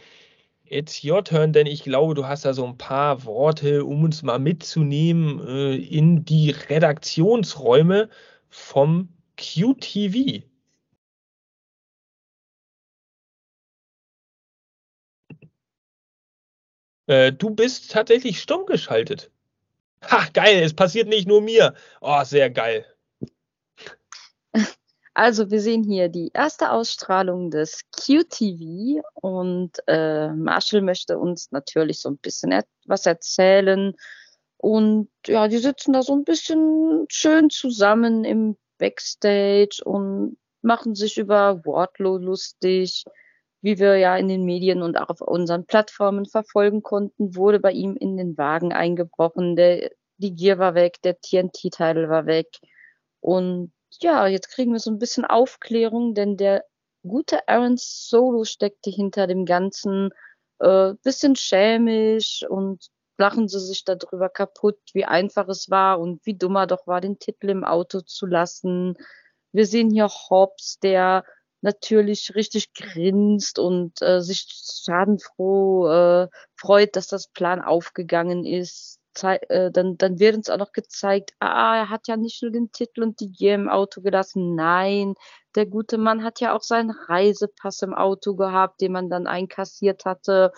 it's your turn, denn ich glaube, du hast da so ein paar Worte, um uns mal mitzunehmen äh, in die Redaktionsräume vom QTV. Äh, du bist tatsächlich stumm geschaltet. Ha, geil, es passiert nicht nur mir. Oh, sehr geil. [LAUGHS] Also wir sehen hier die erste Ausstrahlung des QTV und äh, Marshall möchte uns natürlich so ein bisschen etwas erzählen. Und ja, die sitzen da so ein bisschen schön zusammen im Backstage und machen sich über Wardlow lustig. Wie wir ja in den Medien und auch auf unseren Plattformen verfolgen konnten, wurde bei ihm in den Wagen eingebrochen. Der, die Gear war weg, der TNT-Teil war weg. Und ja, jetzt kriegen wir so ein bisschen Aufklärung, denn der gute Aaron Solo steckte hinter dem Ganzen, äh, bisschen schämisch und lachen sie sich darüber kaputt, wie einfach es war und wie dummer doch war, den Titel im Auto zu lassen. Wir sehen hier Hobbs, der natürlich richtig grinst und äh, sich schadenfroh äh, freut, dass das Plan aufgegangen ist äh, dann, dann wird uns auch noch gezeigt, ah, er hat ja nicht nur den Titel und die Gier im Auto gelassen. Nein, der gute Mann hat ja auch seinen Reisepass im Auto gehabt, den man dann einkassiert hatte,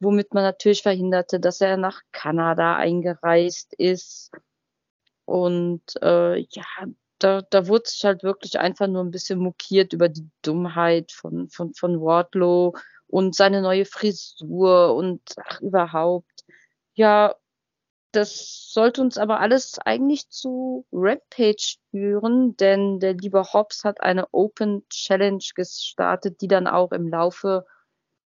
womit man natürlich verhinderte, dass er nach Kanada eingereist ist. Und äh, ja, da, da wurde sich halt wirklich einfach nur ein bisschen mokiert über die Dummheit von, von, von Wardlow und seine neue Frisur und ach, überhaupt. Ja, das sollte uns aber alles eigentlich zu Rampage führen, denn der liebe Hobbs hat eine Open Challenge gestartet, die dann auch im Laufe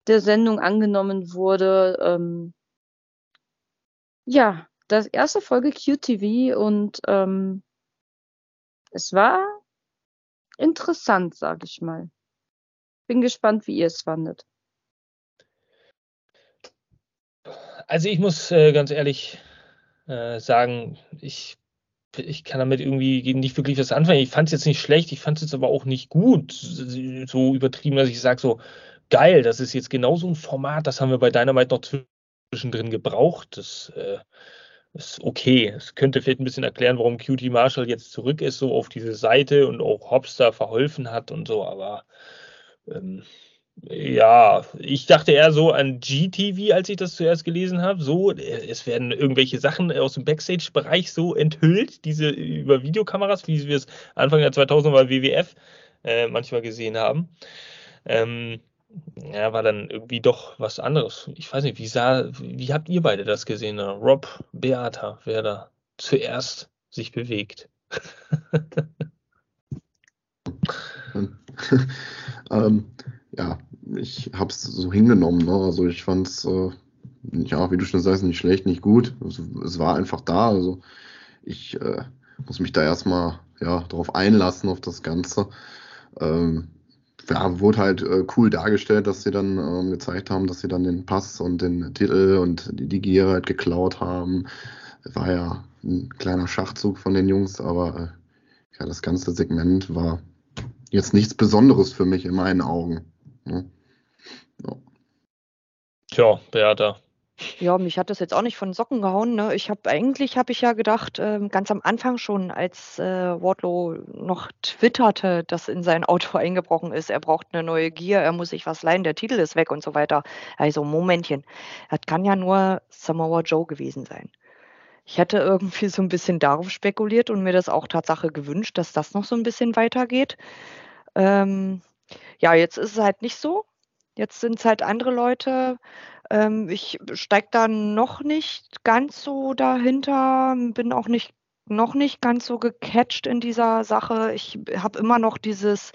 der Sendung angenommen wurde. Ähm, ja, das erste Folge QTV und ähm, es war interessant, sag ich mal. Bin gespannt, wie ihr es fandet. Also ich muss äh, ganz ehrlich äh, sagen, ich, ich kann damit irgendwie nicht wirklich was anfangen. Ich fand es jetzt nicht schlecht, ich fand es jetzt aber auch nicht gut, so übertrieben, dass ich sage so, geil, das ist jetzt genau so ein Format, das haben wir bei Dynamite noch zwischendrin gebraucht. Das äh, ist okay. Es könnte vielleicht ein bisschen erklären, warum Cutie Marshall jetzt zurück ist, so auf diese Seite und auch Hopster verholfen hat und so, aber ähm, ja, ich dachte eher so an GTV, als ich das zuerst gelesen habe. So, es werden irgendwelche Sachen aus dem Backstage-Bereich so enthüllt, diese über Videokameras, wie wir es Anfang der 2000er bei WWF äh, manchmal gesehen haben. Ähm, ja, war dann irgendwie doch was anderes. Ich weiß nicht, wie sah, wie habt ihr beide das gesehen? Rob, Beata, wer da zuerst sich bewegt. [LAUGHS] ähm, ja, ich habe es so hingenommen. Ne? Also ich fand es, äh, ja, wie du schon sagst, nicht schlecht, nicht gut. Also, es war einfach da. Also ich äh, muss mich da erstmal ja, darauf einlassen, auf das Ganze. Ähm, ja, wurde halt äh, cool dargestellt, dass sie dann ähm, gezeigt haben, dass sie dann den Pass und den Titel und die, die Gier halt geklaut haben. War ja ein kleiner Schachzug von den Jungs, aber äh, ja, das ganze Segment war jetzt nichts Besonderes für mich in meinen Augen. Ne? Ja. Tja, Beata, ja, mich hat das jetzt auch nicht von Socken gehauen. Ne? Ich habe eigentlich habe ich ja gedacht, ähm, ganz am Anfang schon, als äh, Wardlow noch twitterte, dass in sein Auto [LAUGHS] eingebrochen ist, er braucht eine neue Gier, er muss sich was leihen, der Titel ist weg und so weiter. Also Momentchen, das kann ja nur Samoa Joe gewesen sein. Ich hätte irgendwie so ein bisschen darauf spekuliert und mir das auch Tatsache gewünscht, dass das noch so ein bisschen weitergeht. Ähm, ja, jetzt ist es halt nicht so. Jetzt sind es halt andere Leute. Ähm, ich steige da noch nicht ganz so dahinter, bin auch nicht noch nicht ganz so gecatcht in dieser Sache. Ich habe immer noch dieses,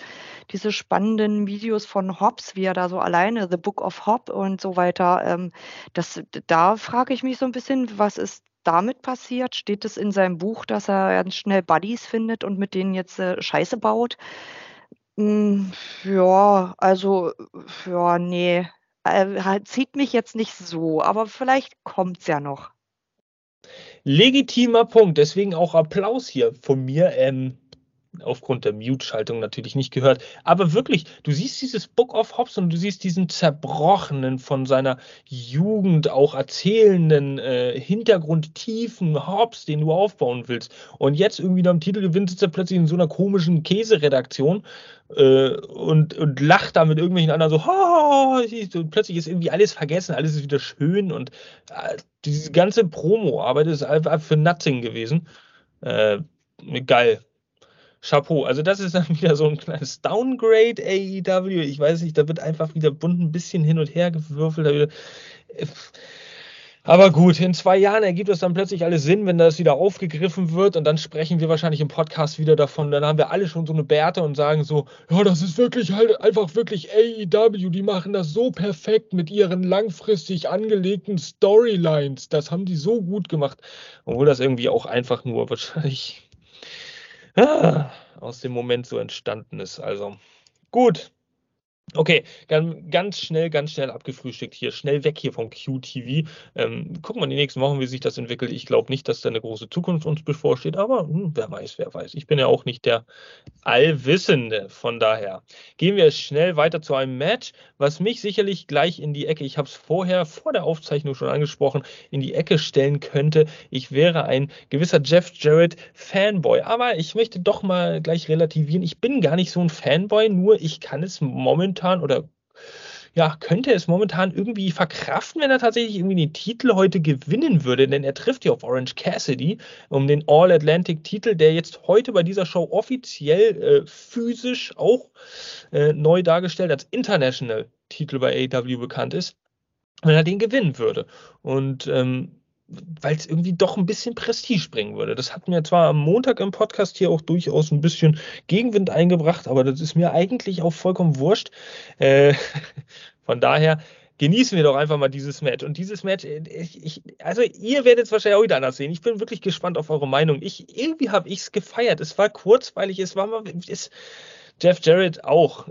diese spannenden Videos von Hobbs, wie er da so alleine, The Book of Hobb und so weiter. Ähm, das, da frage ich mich so ein bisschen, was ist damit passiert? Steht es in seinem Buch, dass er ganz schnell Buddies findet und mit denen jetzt äh, Scheiße baut? Hm, ja, also, ja, nee. Äh, zieht mich jetzt nicht so, aber vielleicht kommt es ja noch. Legitimer Punkt, deswegen auch Applaus hier von mir. Ähm, aufgrund der Mute-Schaltung natürlich nicht gehört. Aber wirklich, du siehst dieses Book of Hobbs und du siehst diesen zerbrochenen, von seiner Jugend auch erzählenden, äh, hintergrundtiefen Hobbs, den du aufbauen willst. Und jetzt irgendwie nach dem Titel gewinnt, sitzt er plötzlich in so einer komischen Käseredaktion äh, und, und lacht da mit irgendwelchen anderen so, und plötzlich ist irgendwie alles vergessen, alles ist wieder schön und äh, diese ganze Promo-Arbeit ist einfach für nothing gewesen. Äh, geil. Chapeau. Also das ist dann [LAUGHS] wieder so ein kleines Downgrade AEW. Ich weiß nicht, da wird einfach wieder bunt ein bisschen hin und her gewürfelt. Aber gut, in zwei Jahren ergibt es dann plötzlich alles Sinn, wenn das wieder aufgegriffen wird und dann sprechen wir wahrscheinlich im Podcast wieder davon. Dann haben wir alle schon so eine Bärte und sagen so, ja, das ist wirklich halt einfach wirklich AEW, die machen das so perfekt mit ihren langfristig angelegten Storylines. Das haben die so gut gemacht, obwohl das irgendwie auch einfach nur wahrscheinlich ah, aus dem Moment so entstanden ist. Also gut. Okay, ganz schnell, ganz schnell abgefrühstückt hier. Schnell weg hier vom QTV. Ähm, gucken wir die nächsten Wochen, wie sich das entwickelt. Ich glaube nicht, dass da eine große Zukunft uns bevorsteht, aber hm, wer weiß, wer weiß. Ich bin ja auch nicht der Allwissende. Von daher gehen wir schnell weiter zu einem Match, was mich sicherlich gleich in die Ecke, ich habe es vorher vor der Aufzeichnung schon angesprochen, in die Ecke stellen könnte. Ich wäre ein gewisser Jeff Jarrett Fanboy. Aber ich möchte doch mal gleich relativieren. Ich bin gar nicht so ein Fanboy, nur ich kann es momentan momentan oder ja, könnte es momentan irgendwie verkraften, wenn er tatsächlich irgendwie den Titel heute gewinnen würde, denn er trifft ja auf Orange Cassidy um den All-Atlantic-Titel, der jetzt heute bei dieser Show offiziell äh, physisch auch äh, neu dargestellt als International-Titel bei AEW bekannt ist, wenn er den gewinnen würde. Und ähm, weil es irgendwie doch ein bisschen Prestige bringen würde. Das hat mir zwar am Montag im Podcast hier auch durchaus ein bisschen Gegenwind eingebracht, aber das ist mir eigentlich auch vollkommen wurscht. Äh, [LAUGHS] von daher genießen wir doch einfach mal dieses Match. Und dieses Match, äh, ich, ich, also ihr werdet es wahrscheinlich auch wieder anders sehen. Ich bin wirklich gespannt auf eure Meinung. Ich, irgendwie habe ich es gefeiert. Es war kurzweilig, es war mal, es, Jeff Jarrett auch.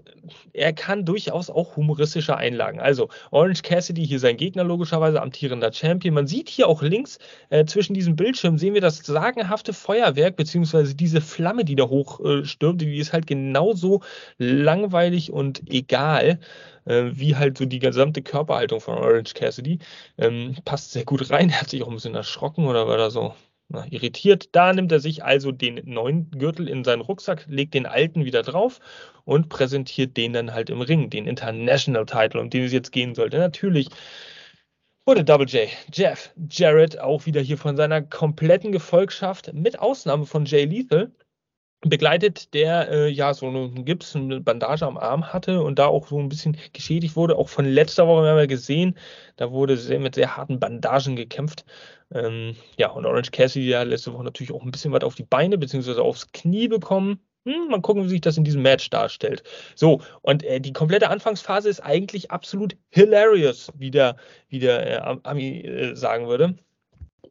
Er kann durchaus auch humoristische Einlagen. Also Orange Cassidy hier sein Gegner logischerweise, amtierender Champion. Man sieht hier auch links äh, zwischen diesem Bildschirm sehen wir das sagenhafte Feuerwerk beziehungsweise diese Flamme, die da hochstürmt. Äh, die ist halt genauso langweilig und egal äh, wie halt so die gesamte Körperhaltung von Orange Cassidy. Ähm, passt sehr gut rein. Er hat sich auch ein bisschen erschrocken oder war da so na, irritiert. Da nimmt er sich also den neuen Gürtel in seinen Rucksack, legt den alten wieder drauf und präsentiert den dann halt im Ring, den International Title, um den es jetzt gehen sollte. Natürlich wurde Double J, Jeff Jarrett auch wieder hier von seiner kompletten Gefolgschaft, mit Ausnahme von Jay Lethal, begleitet, der äh, ja so einen Gips, eine Bandage am Arm hatte und da auch so ein bisschen geschädigt wurde. Auch von letzter Woche haben wir gesehen, da wurde sehr, mit sehr harten Bandagen gekämpft. Ähm, ja, und Orange Cassidy hat letzte Woche natürlich auch ein bisschen was auf die Beine bzw. aufs Knie bekommen. Hm, mal gucken, wie sich das in diesem Match darstellt. So, und äh, die komplette Anfangsphase ist eigentlich absolut hilarious, wie der, wie der äh, Ami äh, sagen würde.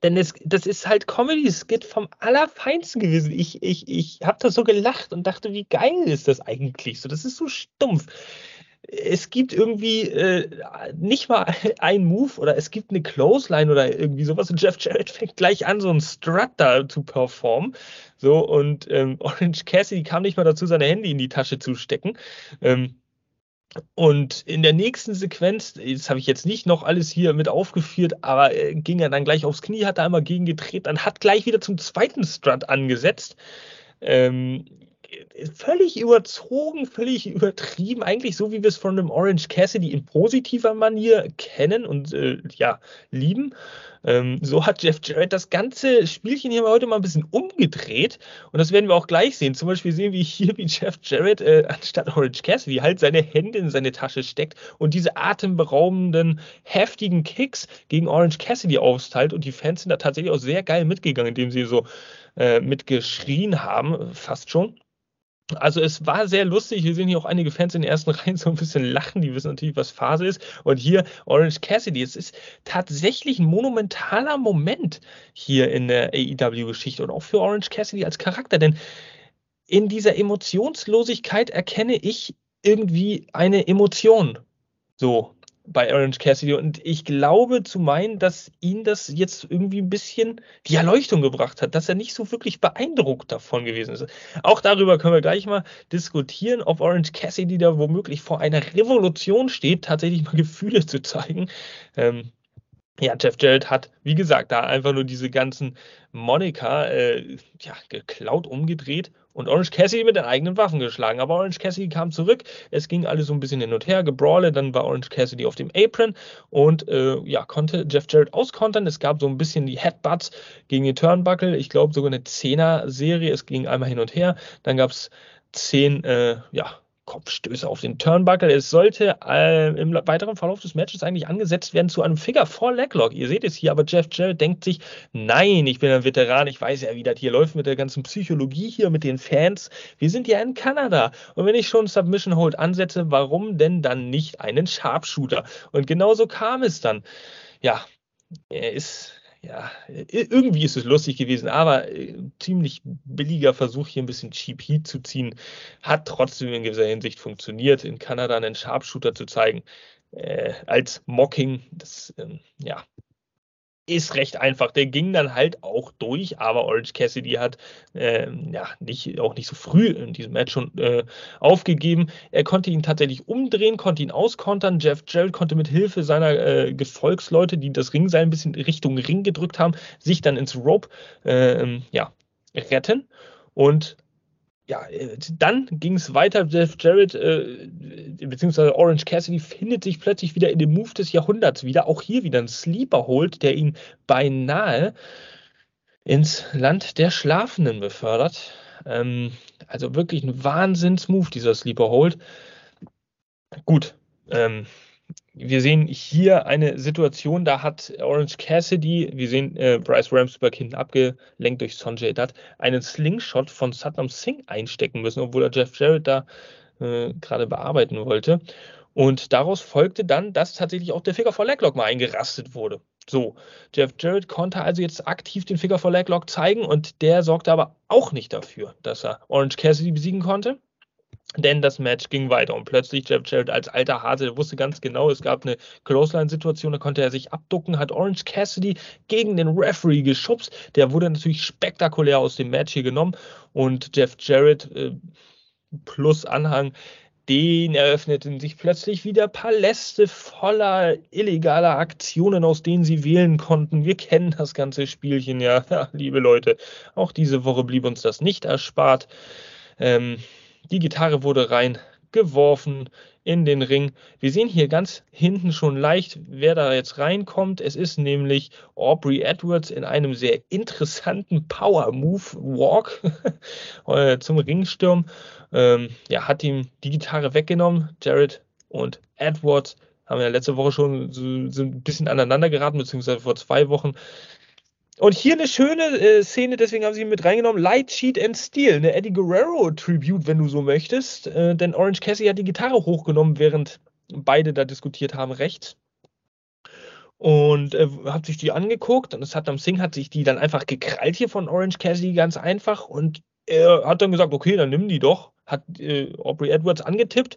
Denn es, das ist halt Comedy-Skit vom Allerfeinsten gewesen. Ich, ich, ich habe da so gelacht und dachte, wie geil ist das eigentlich? So, das ist so stumpf. Es gibt irgendwie äh, nicht mal [LAUGHS] einen Move oder es gibt eine Clothesline oder irgendwie sowas und Jeff Jarrett fängt gleich an, so einen Strut da zu performen. So, und ähm, [LAUGHS] Orange Cassidy kam nicht mal dazu, seine Hände in die Tasche zu stecken. Ähm, und in der nächsten Sequenz, das habe ich jetzt nicht noch alles hier mit aufgeführt, aber äh, ging er dann gleich aufs Knie, hat da einmal gegengedreht, dann hat gleich wieder zum zweiten Strut angesetzt. Ähm, völlig überzogen, völlig übertrieben, eigentlich so wie wir es von dem Orange Cassidy in positiver Manier kennen und äh, ja, lieben. Ähm, so hat Jeff Jarrett das ganze Spielchen hier heute mal ein bisschen umgedreht und das werden wir auch gleich sehen. Zum Beispiel sehen wir hier, wie Jeff Jarrett äh, anstatt Orange Cassidy halt seine Hände in seine Tasche steckt und diese atemberaubenden, heftigen Kicks gegen Orange Cassidy austeilt und die Fans sind da tatsächlich auch sehr geil mitgegangen, indem sie so äh, mitgeschrien haben, fast schon. Also es war sehr lustig. Wir sehen hier auch einige Fans in den ersten [LAUGHS] Reihen so ein bisschen lachen. Die wissen natürlich, was Phase ist. Und hier Orange Cassidy. Es ist tatsächlich ein monumentaler Moment hier in der AEW-Geschichte und auch für Orange Cassidy als Charakter. Denn in dieser Emotionslosigkeit erkenne ich irgendwie eine Emotion. So, bei Orange Cassidy und ich glaube zu meinen, dass ihn das jetzt irgendwie ein bisschen die Erleuchtung gebracht hat, dass er nicht so wirklich beeindruckt davon gewesen ist. Auch darüber können wir gleich mal diskutieren, ob Orange Cassidy da womöglich vor einer Revolution steht, tatsächlich mal [LAUGHS] Gefühle zu zeigen. Ähm, ja, Jeff Jarrett hat, wie gesagt, da einfach nur diese ganzen Monika äh, ja, geklaut, umgedreht und Orange Cassidy mit den eigenen Waffen geschlagen. Aber Orange Cassidy kam zurück. Es ging alles so ein bisschen hin und her, gebrawle. Dann war Orange Cassidy auf dem Apron und äh, ja, konnte Jeff Jarrett auskontern. Es gab so ein bisschen die Headbutts gegen die Turnbuckle. Ich glaube sogar eine Zehner-Serie. Es ging einmal hin und her. Dann gab es zehn, äh, ja, Kopfstöße auf den Turnbuckle. Es sollte äh, im weiteren Verlauf des Matches eigentlich angesetzt werden zu einem Figure 4 Leglock. Ihr seht es hier, aber Jeff Jarrett denkt sich, nein, ich bin ein Veteran, ich weiß ja, wie das hier läuft mit der ganzen Psychologie hier, mit den Fans. Wir sind ja in Kanada. Und wenn ich schon Submission Hold ansetze, warum denn dann nicht einen Sharpshooter? Und genauso kam es dann. Ja, er ist ja, irgendwie ist es lustig gewesen, aber äh, ziemlich billiger Versuch, hier ein bisschen Cheap Heat zu ziehen, hat trotzdem in gewisser Hinsicht funktioniert, in Kanada einen Sharpshooter zu zeigen, äh, als Mocking. Das, ähm, ja, ist recht einfach. Der ging dann halt auch durch, aber Orange Cassidy hat äh, ja nicht, auch nicht so früh in diesem Match schon äh, aufgegeben. Er konnte ihn tatsächlich umdrehen, konnte ihn auskontern. Jeff Jarrett konnte mit Hilfe seiner äh, Gefolgsleute, die das Ringseil ein bisschen Richtung Ring gedrückt haben, sich dann ins Rope äh, ja, retten. Und ja, äh, dann ging es weiter. Jeff Jarrett äh, bzw. Orange Cassidy findet sich plötzlich wieder in dem Move des Jahrhunderts wieder. Auch hier wieder ein Sleeper holt, der ihn beinahe ins Land der Schlafenden befördert. Ähm, also wirklich ein Wahnsinnsmove, dieser Sleeper Hold. Gut, ähm, wir sehen hier eine Situation, da hat Orange Cassidy, wir sehen äh, Bryce Ramsberg hinten abgelenkt durch Sonjay Dutt, einen Slingshot von Saddam Singh einstecken müssen, obwohl er Jeff Jarrett da äh, gerade bearbeiten wollte. Und daraus folgte dann, dass tatsächlich auch der Figure for Leglock mal eingerastet wurde. So, Jeff Jarrett konnte also jetzt aktiv den Figure for Leglock zeigen und der sorgte aber auch nicht dafür, dass er Orange Cassidy besiegen konnte. Denn das Match ging weiter und plötzlich Jeff Jarrett als alter Hase, der wusste ganz genau, es gab eine Clothesline-Situation, da konnte er sich abducken, hat Orange Cassidy gegen den Referee geschubst. Der wurde natürlich spektakulär aus dem Match hier genommen und Jeff Jarrett äh, plus Anhang, den eröffneten sich plötzlich wieder Paläste voller illegaler Aktionen, aus denen sie wählen konnten. Wir kennen das ganze Spielchen ja, ja [LAUGHS] liebe Leute. Auch diese Woche blieb uns das nicht erspart. Ähm, die Gitarre wurde rein geworfen in den Ring. Wir sehen hier ganz hinten schon leicht, wer da jetzt reinkommt. Es ist nämlich Aubrey Edwards in einem sehr interessanten Power Move Walk [LAUGHS] äh, zum Ringsturm. Ähm, ja, hat ihm die Gitarre weggenommen. Jared und Edwards haben ja letzte Woche schon so, so ein bisschen aneinander geraten, beziehungsweise vor zwei Wochen. Und hier eine schöne äh, Szene, deswegen haben sie ihn mit reingenommen. Light, Cheat and Steel, eine Eddie Guerrero Tribute, wenn du so möchtest. Äh, denn Orange Cassidy hat die Gitarre hochgenommen, während beide da diskutiert haben, rechts. Und äh, hat sich die angeguckt und Saddam Singh hat sich die dann einfach gekrallt hier von Orange Cassidy ganz einfach und er hat dann gesagt, okay, dann nimm die doch. Hat äh, Aubrey Edwards angetippt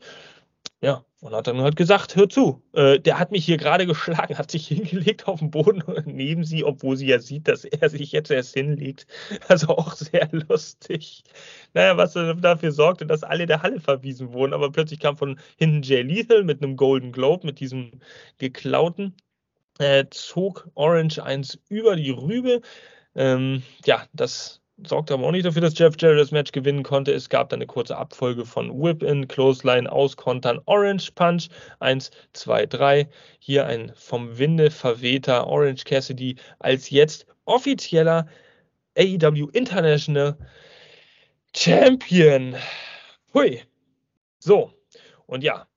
ja, und hat dann halt gesagt, hör zu, äh, der hat mich hier gerade geschlagen, hat sich [LAUGHS] hingelegt auf den Boden neben sie, obwohl sie ja sieht, dass er sich jetzt erst hinlegt. [LAUGHS] Also auch sehr [LAUGHS] lustig. Naja, was dafür sorgte, dass alle der Halle verwiesen wurden, aber plötzlich kam von hinten Jay Lethal mit einem Golden Globe, mit diesem geklauten, äh, zog Orange eins über die Rübe. Ähm, ja, das sorgte aber auch nicht dafür, dass Jeff Jarrett das Match gewinnen konnte. Es gab dann eine kurze Abfolge von Whip-In, Clothesline, Auskontern, Orange Punch, 1, 2, 3. Hier ein vom Winde verwehter Orange Cassidy als jetzt offizieller AEW International Champion. Hui. So, und ja,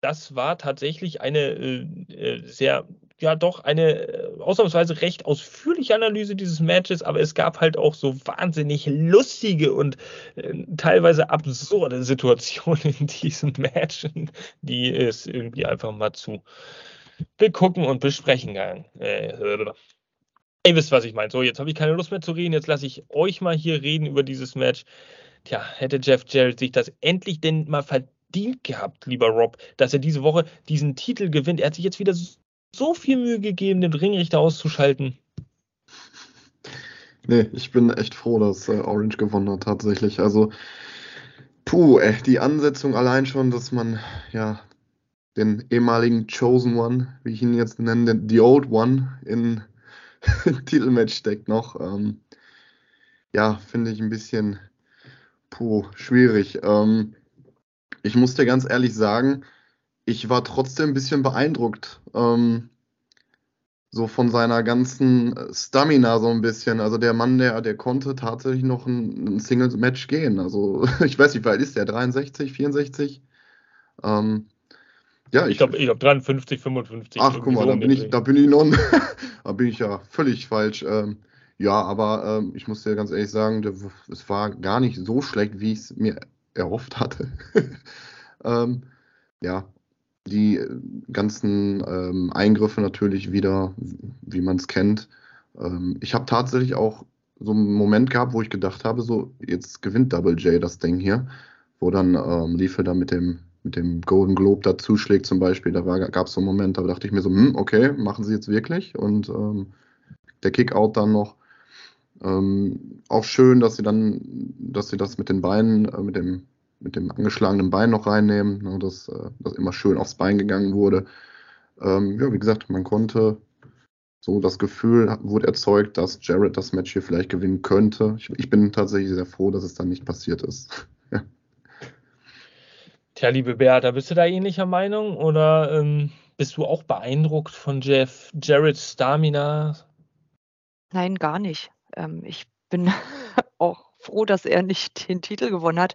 das war tatsächlich eine äh, äh sehr ja doch eine äh, ausnahmsweise recht ausführliche Analyse dieses Matches, aber es gab halt auch so wahnsinnig lustige und äh, teilweise absurde [LAUGHS] Situationen in diesen Matchen, die es irgendwie einfach mal zu begucken und besprechen kann. Äh, ihr wisst, was ich meine. So, jetzt habe ich keine Lust mehr zu reden. Jetzt lasse ich euch mal hier reden über dieses Match. Tja, hätte Jeff Jarrett sich das endlich denn mal verdient gehabt, lieber Rob, dass er diese Woche diesen Titel gewinnt. Er hat sich jetzt wieder so viel Mühe gegeben, den Ringrichter auszuschalten. Nee, ich bin echt froh, dass äh, Orange gewonnen hat, tatsächlich. Also, puh, ey, die Ansetzung allein schon, dass man ja den ehemaligen Chosen One, wie ich ihn jetzt nenne, den The Old One, in [LAUGHS] Titelmatch steckt noch. Ähm, ja, finde ich ein bisschen puh, schwierig. Ähm, ich muss dir ganz ehrlich sagen, ich war trotzdem ein bisschen beeindruckt. Ähm, so von seiner ganzen Stamina so ein bisschen. Also der Mann, der, der konnte tatsächlich noch ein, ein Singles-Match gehen. Also [LAUGHS] ich weiß nicht, wie alt ist der? 63, 64? Ähm, ja, ich, ich glaube ich glaub 53, 55. Ach, guck mal, da bin, ich, da bin ich noch, [LAUGHS] da bin ich ja völlig falsch. Ähm, ja, aber ähm, ich muss dir ganz ehrlich sagen, der, es war gar nicht so schlecht, wie ich es mir erhofft hatte. [LAUGHS] ähm, ja, die äh, ganzen ähm, Eingriffe natürlich wieder, wie man es kennt. Ähm, ich habe tatsächlich auch so einen Moment gehabt, wo ich gedacht habe, so jetzt gewinnt Double J das Ding hier, wo dann ähm, Liefe da mit dem mit dem Golden Globe da zuschlägt zum Beispiel, da gab es so einen Moment, da dachte ich mir so, hm, okay, machen sie jetzt wirklich und ähm, der Kickout dann noch. Ähm, auch schön, dass sie dann, dass sie das mit den Beinen, äh, mit dem mit dem angeschlagenen Bein noch reinnehmen, ne, dass, äh, dass immer schön aufs Bein gegangen wurde. Ähm, ja, wie gesagt, man konnte so das Gefühl wurde erzeugt, dass Jared das Match hier vielleicht gewinnen könnte. Ich, ich bin tatsächlich sehr froh, dass es dann nicht passiert ist. [LAUGHS] ja. Tja, liebe Beata, bist du da ähnlicher Meinung oder ähm, bist du auch beeindruckt von Jeff Jareds Stamina? Nein, gar nicht. Ähm, ich bin [LAUGHS] auch froh, dass er nicht den Titel gewonnen hat.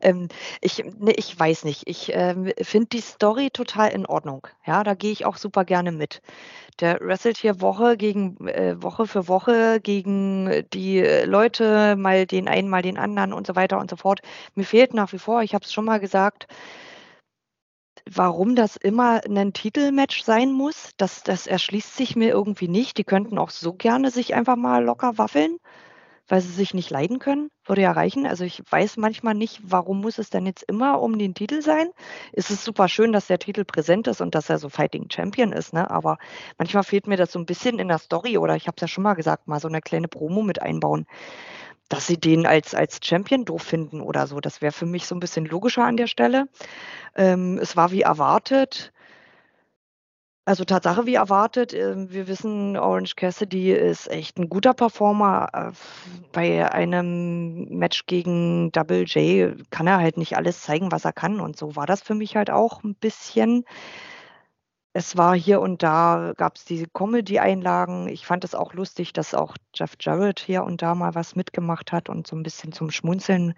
Ähm, ich, ne, ich weiß nicht. Ich ähm, finde die Story total in Ordnung. Ja, da gehe ich auch super gerne mit. Der wrestelt hier Woche gegen äh, Woche für Woche gegen die Leute, mal den einen, mal den anderen und so weiter und so fort. Mir fehlt nach wie vor, ich habe es schon mal gesagt, warum das immer ein Titelmatch sein muss, das, das erschließt sich mir irgendwie nicht. Die könnten auch so gerne sich einfach mal locker waffeln weil sie sich nicht leiden können, würde ja reichen. Also ich weiß manchmal nicht, warum muss es denn jetzt immer um den Titel sein? Es ist super schön, dass der Titel präsent ist und dass er so Fighting Champion ist, ne? aber manchmal fehlt mir das so ein bisschen in der Story oder ich habe es ja schon mal gesagt, mal so eine kleine Promo mit einbauen, dass sie den als, als Champion doof finden oder so. Das wäre für mich so ein bisschen logischer an der Stelle. Ähm, es war wie erwartet Also Tatsache wie erwartet. Ähm, wir wissen, Orange Cassidy ist echt ein guter Performer. Äh, bei einem Match gegen Double J kann er halt nicht alles zeigen, was er kann. Und so war das für mich halt auch ein bisschen. Es war hier und da, gab es diese Comedy-Einlagen. Ich fand es auch lustig, dass auch Jeff Jarrett hier und da mal was mitgemacht hat und so ein bisschen zum Schmunzeln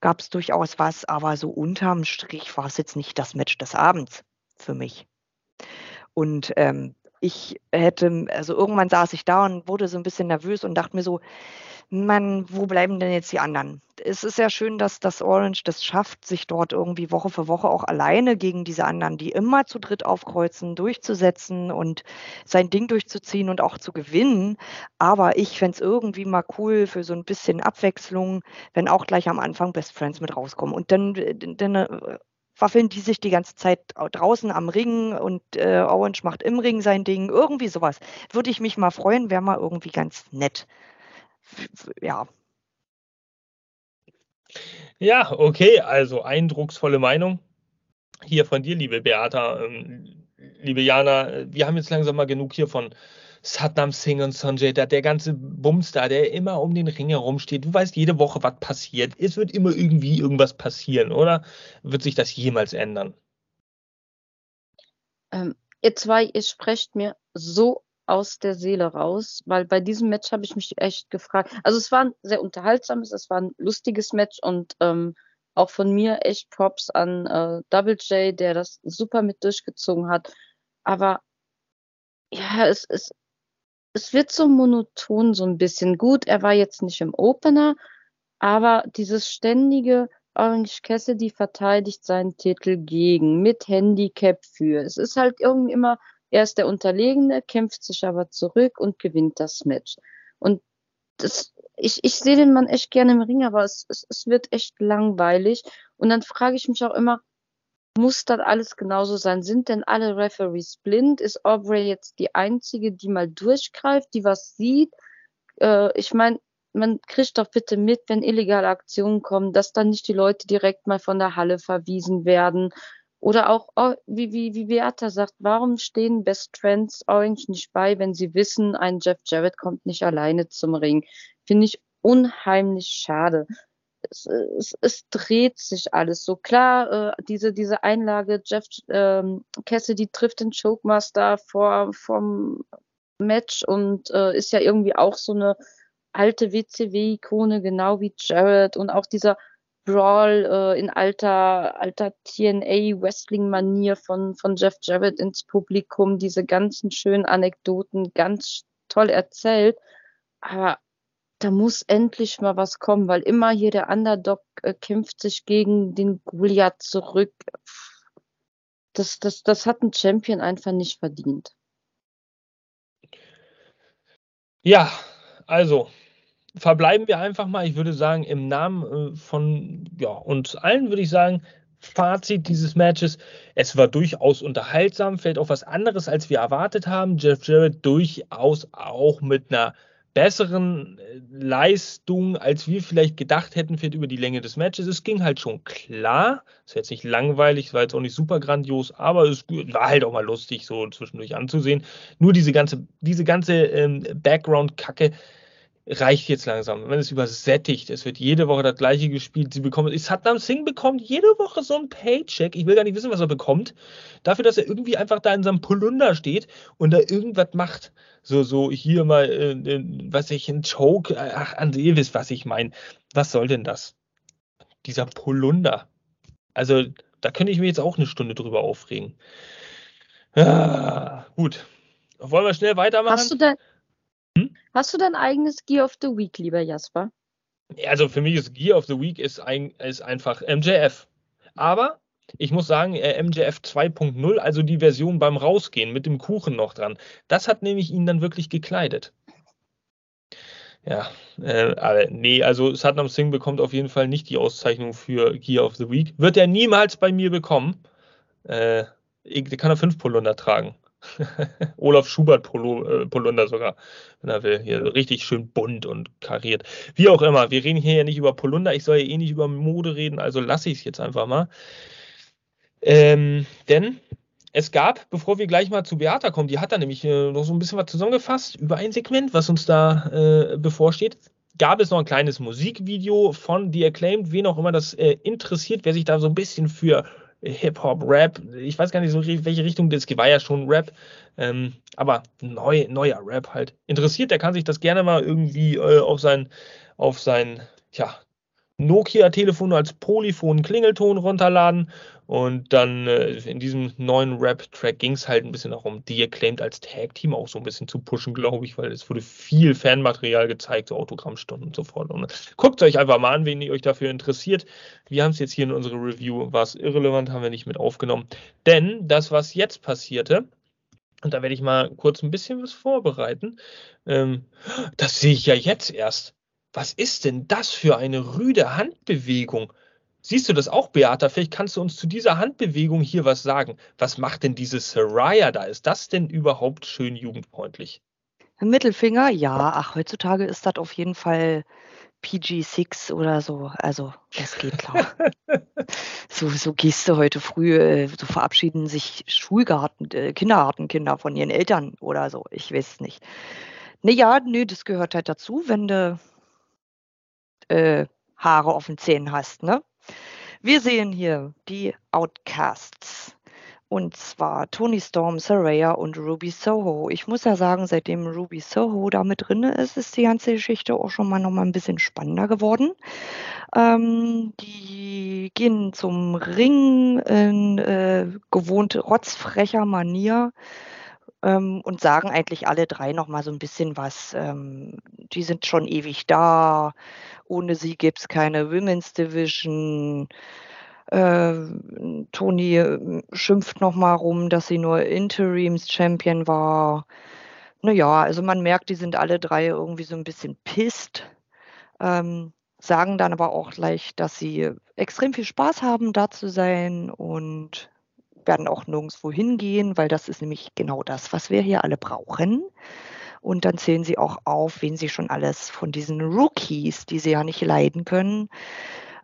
gab es durchaus was. Aber so unterm Strich war es jetzt nicht das Match des Abends für mich. Und ähm, ich hätte, also irgendwann saß ich da und wurde so ein bisschen nervös und dachte mir so, Mann, wo bleiben denn jetzt die anderen? Es ist ja schön, dass das Orange das schafft, sich dort irgendwie Woche für Woche auch alleine gegen diese anderen, die immer zu dritt aufkreuzen, durchzusetzen und sein Ding durchzuziehen und auch zu gewinnen. Aber ich fände es irgendwie mal cool für so ein bisschen Abwechslung, wenn auch gleich am Anfang Best Friends mit rauskommen. Und dann, dann waffeln die sich die ganze Zeit draußen am Ring und äh, Orange macht im Ring sein Ding, irgendwie sowas. Würde ich mich mal freuen, wäre mal irgendwie ganz nett. Ja. Ja, okay, also eindrucksvolle Meinung hier von dir, liebe Beata, ähm, liebe Jana. Wir haben jetzt langsam mal genug hier von Satnam Singh und Sanjay, der, der ganze Bums da, der immer um den Ring herumsteht. Du weißt jede Woche, was passiert. Es wird immer irgendwie irgendwas passieren, oder? Wird sich das jemals ändern? Ähm, ihr zwei, ihr sprecht mir so aus der Seele raus, weil bei diesem Match habe ich mich echt gefragt. Also es war ein sehr unterhaltsames, es war ein lustiges Match und ähm, auch von mir echt Props an äh, Double J, der das super mit durchgezogen hat. Aber ja, es, es, es wird so monoton so ein bisschen. Gut, er war jetzt nicht im Opener, aber dieses ständige Orange Cassidy verteidigt seinen Titel gegen, mit Handicap für. Es ist halt irgendwie immer, er ist der Unterlegene, kämpft sich aber zurück und gewinnt das Match. Und das, ich, ich sehe den Mann echt gerne im Ring, aber es, es, es wird echt langweilig. Und dann frage ich mich auch immer, muss das alles genauso sein? Sind denn alle Referees blind? Ist Aubrey jetzt die einzige, die mal durchgreift, die was sieht? Äh, ich meine, man kriegt doch bitte mit, wenn illegale Aktionen kommen, dass dann nicht die Leute direkt mal von der Halle verwiesen werden. Oder auch, oh, wie, wie, wie Beata sagt, warum stehen Best Friends Orange nicht bei, wenn sie wissen, ein Jeff Jarrett kommt nicht alleine zum Ring? Finde ich unheimlich schade es, es, es dreht sich alles so. Klar, äh, diese, diese Einlage, Jeff ähm, Cassidy trifft den Chokemaster vor vom Match und äh, ist ja irgendwie auch so eine alte WCW-Ikone, genau wie Jared und auch dieser Brawl äh, in alter, alter TNA-Wrestling-Manier von, von Jeff Jarrett ins Publikum, diese ganzen schönen Anekdoten, ganz toll erzählt. Aber da muss endlich mal was kommen, weil immer hier der Underdog äh, kämpft sich gegen den Goliath zurück. Das, das, das hat ein Champion einfach nicht verdient. Ja, also verbleiben wir einfach mal. Ich würde sagen, im Namen äh, von ja, uns allen würde ich sagen, Fazit dieses Matches, es war durchaus unterhaltsam, vielleicht auch was anderes, als wir erwartet haben. Jeff Jarrett durchaus auch mit einer besseren äh, Leistung, als wir vielleicht gedacht hätten, fehlt über die Länge des Matches. Es ging halt schon klar. War jetzt nicht langweilig, es war jetzt auch nicht super grandios, aber es war halt auch mal lustig, so zwischendurch anzusehen. Nur diese ganze, diese ganze ähm, Background-Kacke reicht jetzt langsam. Wenn es übersättigt, es wird jede Woche das gleiche gespielt. Sie bekommen, Saddam Singh bekommt jede Woche so ein Paycheck. Ich will gar nicht wissen, was er bekommt. Dafür, dass er irgendwie einfach da in seinem Polunder steht und da irgendwas macht so, so hier mal, äh, äh, was ich, ein Choke, ach, ihr wisst, was ich meine. Was soll denn das? Dieser Polunder. Also, da könnte ich mir jetzt auch eine Stunde drüber aufregen. Ah, gut. Wollen wir schnell weitermachen? Hast du, dein, hm? hast du dein eigenes Gear of the Week, lieber Jasper? Also für mich ist Gear of the Week ist, ein, ist einfach MJF. Aber ich muss sagen, äh, MJF 2.0, also die Version beim Rausgehen mit dem Kuchen noch dran, das hat nämlich ihn dann wirklich gekleidet. Ja, äh, aber nee, also Satnam Singh bekommt auf jeden Fall nicht die Auszeichnung für Gear of the Week. Wird er niemals bei mir bekommen. Äh, der kann er fünf Polunder tragen. [LAUGHS] Olaf Schubert Polo, Polunder sogar, wenn er will. Hier richtig schön bunt und kariert. Wie auch immer, wir reden hier ja nicht über Polunder. Ich soll ja eh nicht über Mode reden, also lasse ich es jetzt einfach mal. Ähm, denn es gab, bevor wir gleich mal zu Beata kommen, die hat da nämlich äh, noch so ein bisschen was zusammengefasst über ein Segment, was uns da äh, bevorsteht. Gab es noch ein kleines Musikvideo von The Acclaimed, wen auch immer das äh, interessiert, wer sich da so ein bisschen für Hip-Hop, Rap, ich weiß gar nicht so, welche Richtung das war ja schon Rap, ähm, aber neu, neuer Rap halt. Interessiert, der kann sich das gerne mal irgendwie äh, auf sein, auf sein, ja, Nokia-Telefon als Polyphon-Klingelton runterladen. Und dann äh, in diesem neuen Rap-Track ging es halt ein bisschen darum, die Acclaimed als Tag-Team auch so ein bisschen zu pushen, glaube ich, weil es wurde viel Fanmaterial gezeigt, so Autogrammstunden und so fort. Und guckt euch einfach mal an, wenn ihr euch dafür interessiert. Wir haben es jetzt hier in unserer Review, war es irrelevant, haben wir nicht mit aufgenommen. Denn das, was jetzt passierte, und da werde ich mal kurz ein bisschen was vorbereiten. Ähm, das sehe ich ja jetzt erst. Was ist denn das für eine rüde Handbewegung? Siehst du das auch, Beata? Vielleicht kannst du uns zu dieser Handbewegung hier was sagen. Was macht denn diese Soraya da? Ist das denn überhaupt schön jugendfreundlich? Mittelfinger, ja. Ach, heutzutage ist das auf jeden Fall PG6 oder so. Also, das geht klar. [LAUGHS] so, so gehst du heute früh, äh, so verabschieden sich Schulgarten, äh, Kindergartenkinder von ihren Eltern oder so. Ich weiß es nicht. Naja, nö, das gehört halt dazu, wenn du äh, Haare auf den Zähnen hast. Ne? Wir sehen hier die Outcasts. Und zwar Tony Storm, Saraya und Ruby Soho. Ich muss ja sagen, seitdem Ruby Soho da mit drin ist, ist die ganze Geschichte auch schon mal noch mal ein bisschen spannender geworden. Ähm, die gehen zum Ring in äh, gewohnt rotzfrecher Manier ähm, und sagen eigentlich alle drei noch mal so ein bisschen was. Ähm, die sind schon ewig da. Ohne sie gibt es keine Women's Division. Äh, Toni äh, schimpft noch mal rum, dass sie nur Interims-Champion war. Naja, also man merkt, die sind alle drei irgendwie so ein bisschen pisst. Ähm, sagen dann aber auch gleich, dass sie extrem viel Spaß haben, da zu sein und werden auch nirgendwo hingehen, weil das ist nämlich genau das, was wir hier alle brauchen. Und dann zählen sie auch auf, wen sie schon alles von diesen Rookies, die sie ja nicht leiden können,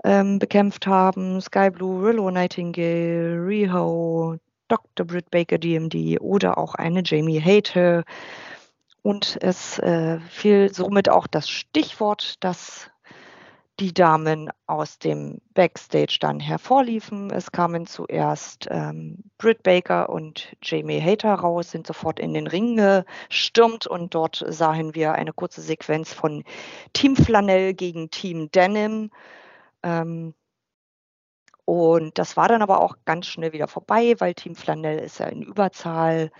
ähm, bekämpft haben. Sky Blue, Willow Nightingale, Riho, Dr. Britt Baker DMD oder auch eine Jamie Hater. Und es äh, fiel somit auch das Stichwort, das die Damen aus dem Backstage dann hervorliefen. Es kamen zuerst ähm, Britt Baker und Jamie Hater raus, sind sofort in den Ring gestürmt und dort sahen wir eine kurze Sequenz von Team Flanell gegen Team Denim. Ähm, und das war dann aber auch ganz schnell wieder vorbei, weil Team Flanell ist ja in Überzahl,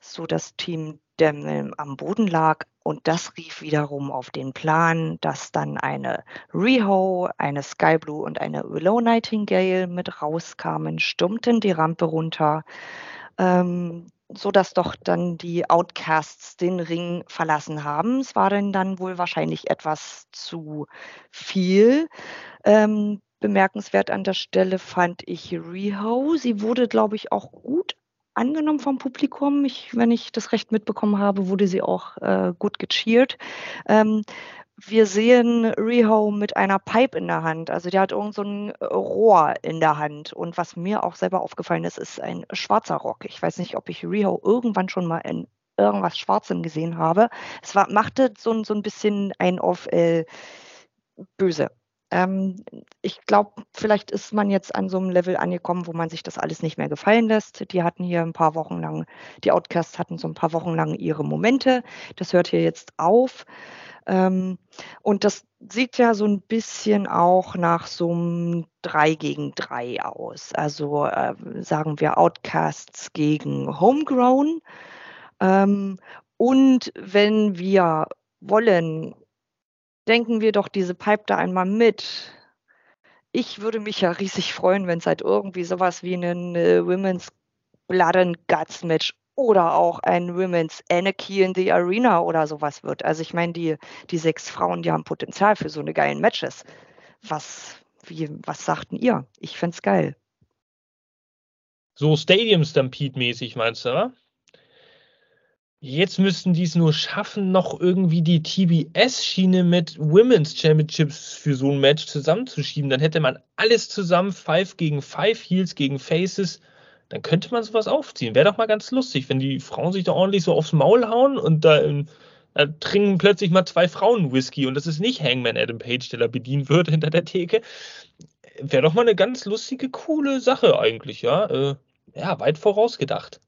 so das Team Denim am Boden lag. Und das rief wiederum auf den Plan, dass dann eine Riho, eine Sky Blue und eine Willow Nightingale mit rauskamen, stürmten die Rampe runter, ähm, sodass doch dann die Outcasts den Ring verlassen haben. Es war denn dann wohl wahrscheinlich etwas zu viel. Ähm, bemerkenswert an der Stelle fand ich Riho. Sie wurde, glaube ich, auch gut angenommen vom Publikum. Ich, wenn ich das recht mitbekommen habe, wurde sie auch äh, gut gecheert. Ähm, wir sehen Riho mit einer Pipe in der Hand. Also der hat irgend so ein Rohr in der Hand. Und was mir auch selber aufgefallen ist, ist ein schwarzer Rock. Ich weiß nicht, ob ich Riho irgendwann schon mal in irgendwas Schwarzem gesehen habe. Es war, machte so, so ein bisschen ein auf äh, böse. Ähm, ich glaube, vielleicht ist man jetzt an so einem Level angekommen, wo man sich das alles nicht mehr gefallen lässt. Die hatten hier ein paar Wochen lang, die Outcasts hatten so ein paar Wochen lang ihre Momente. Das hört hier jetzt auf. Ähm, und das sieht ja so ein bisschen auch nach so einem 3 gegen 3 aus. Also äh, sagen wir Outcasts gegen Homegrown. Ähm, und wenn wir wollen, denken wir doch diese Pipe da einmal mit. Ich würde mich ja riesig freuen, wenn es halt irgendwie sowas wie einen äh, Women's Blood and Guts Match oder auch ein Women's Anarchy in the Arena oder sowas wird. Also ich meine, die, die sechs Frauen, die haben Potenzial für so eine geilen Matches. Was, wie, was sagten ihr? Ich fände es geil. So Stadium Stampede mäßig meinst du, oder? Jetzt müssten die es nur schaffen, noch irgendwie die TBS-Schiene mit Women's Championships für so ein Match zusammenzuschieben. Dann hätte man alles zusammen, Five gegen Five, Heels gegen Faces. dann könnte man sowas aufziehen. Wäre doch mal ganz lustig, wenn die Frauen sich da ordentlich so aufs Maul hauen und da, da trinken plötzlich mal zwei Frauen Whisky und das ist nicht Hangman Adam Page, der da bedient wird [LAUGHS] hinter der Theke. Wäre doch mal eine ganz lustige, coole Sache eigentlich, ja. Äh, ja, weit vorausgedacht.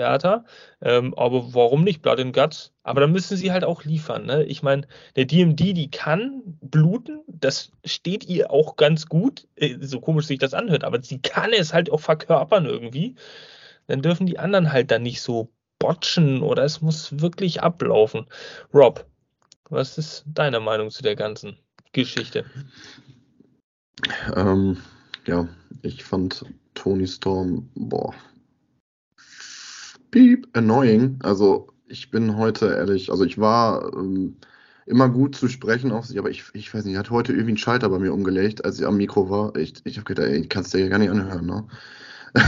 Bertha. Ähm, aber warum nicht Blood and Guts? Aber dann müssen sie halt auch liefern. Ne? Ich meine, der DMD, die kann bluten, das steht ihr auch ganz gut, äh, so komisch sich das anhört, aber sie kann es halt auch verkörpern irgendwie. Dann dürfen die anderen halt dann nicht so botchen oder es muss wirklich ablaufen. Rob, was ist deine Meinung zu der ganzen Geschichte? Ähm, ja, ich fand Tony Storm, boah, piep, annoying. Also ich bin heute ehrlich, also ich war ähm, immer gut zu sprechen auf sich, aber ich, ich weiß nicht, hat heute irgendwie einen Schalter bei mir umgelegt, als ich am Mikro war. Ich, ich habe gedacht, ey, kannst dir ja gar nicht anhören, ne? [LAUGHS]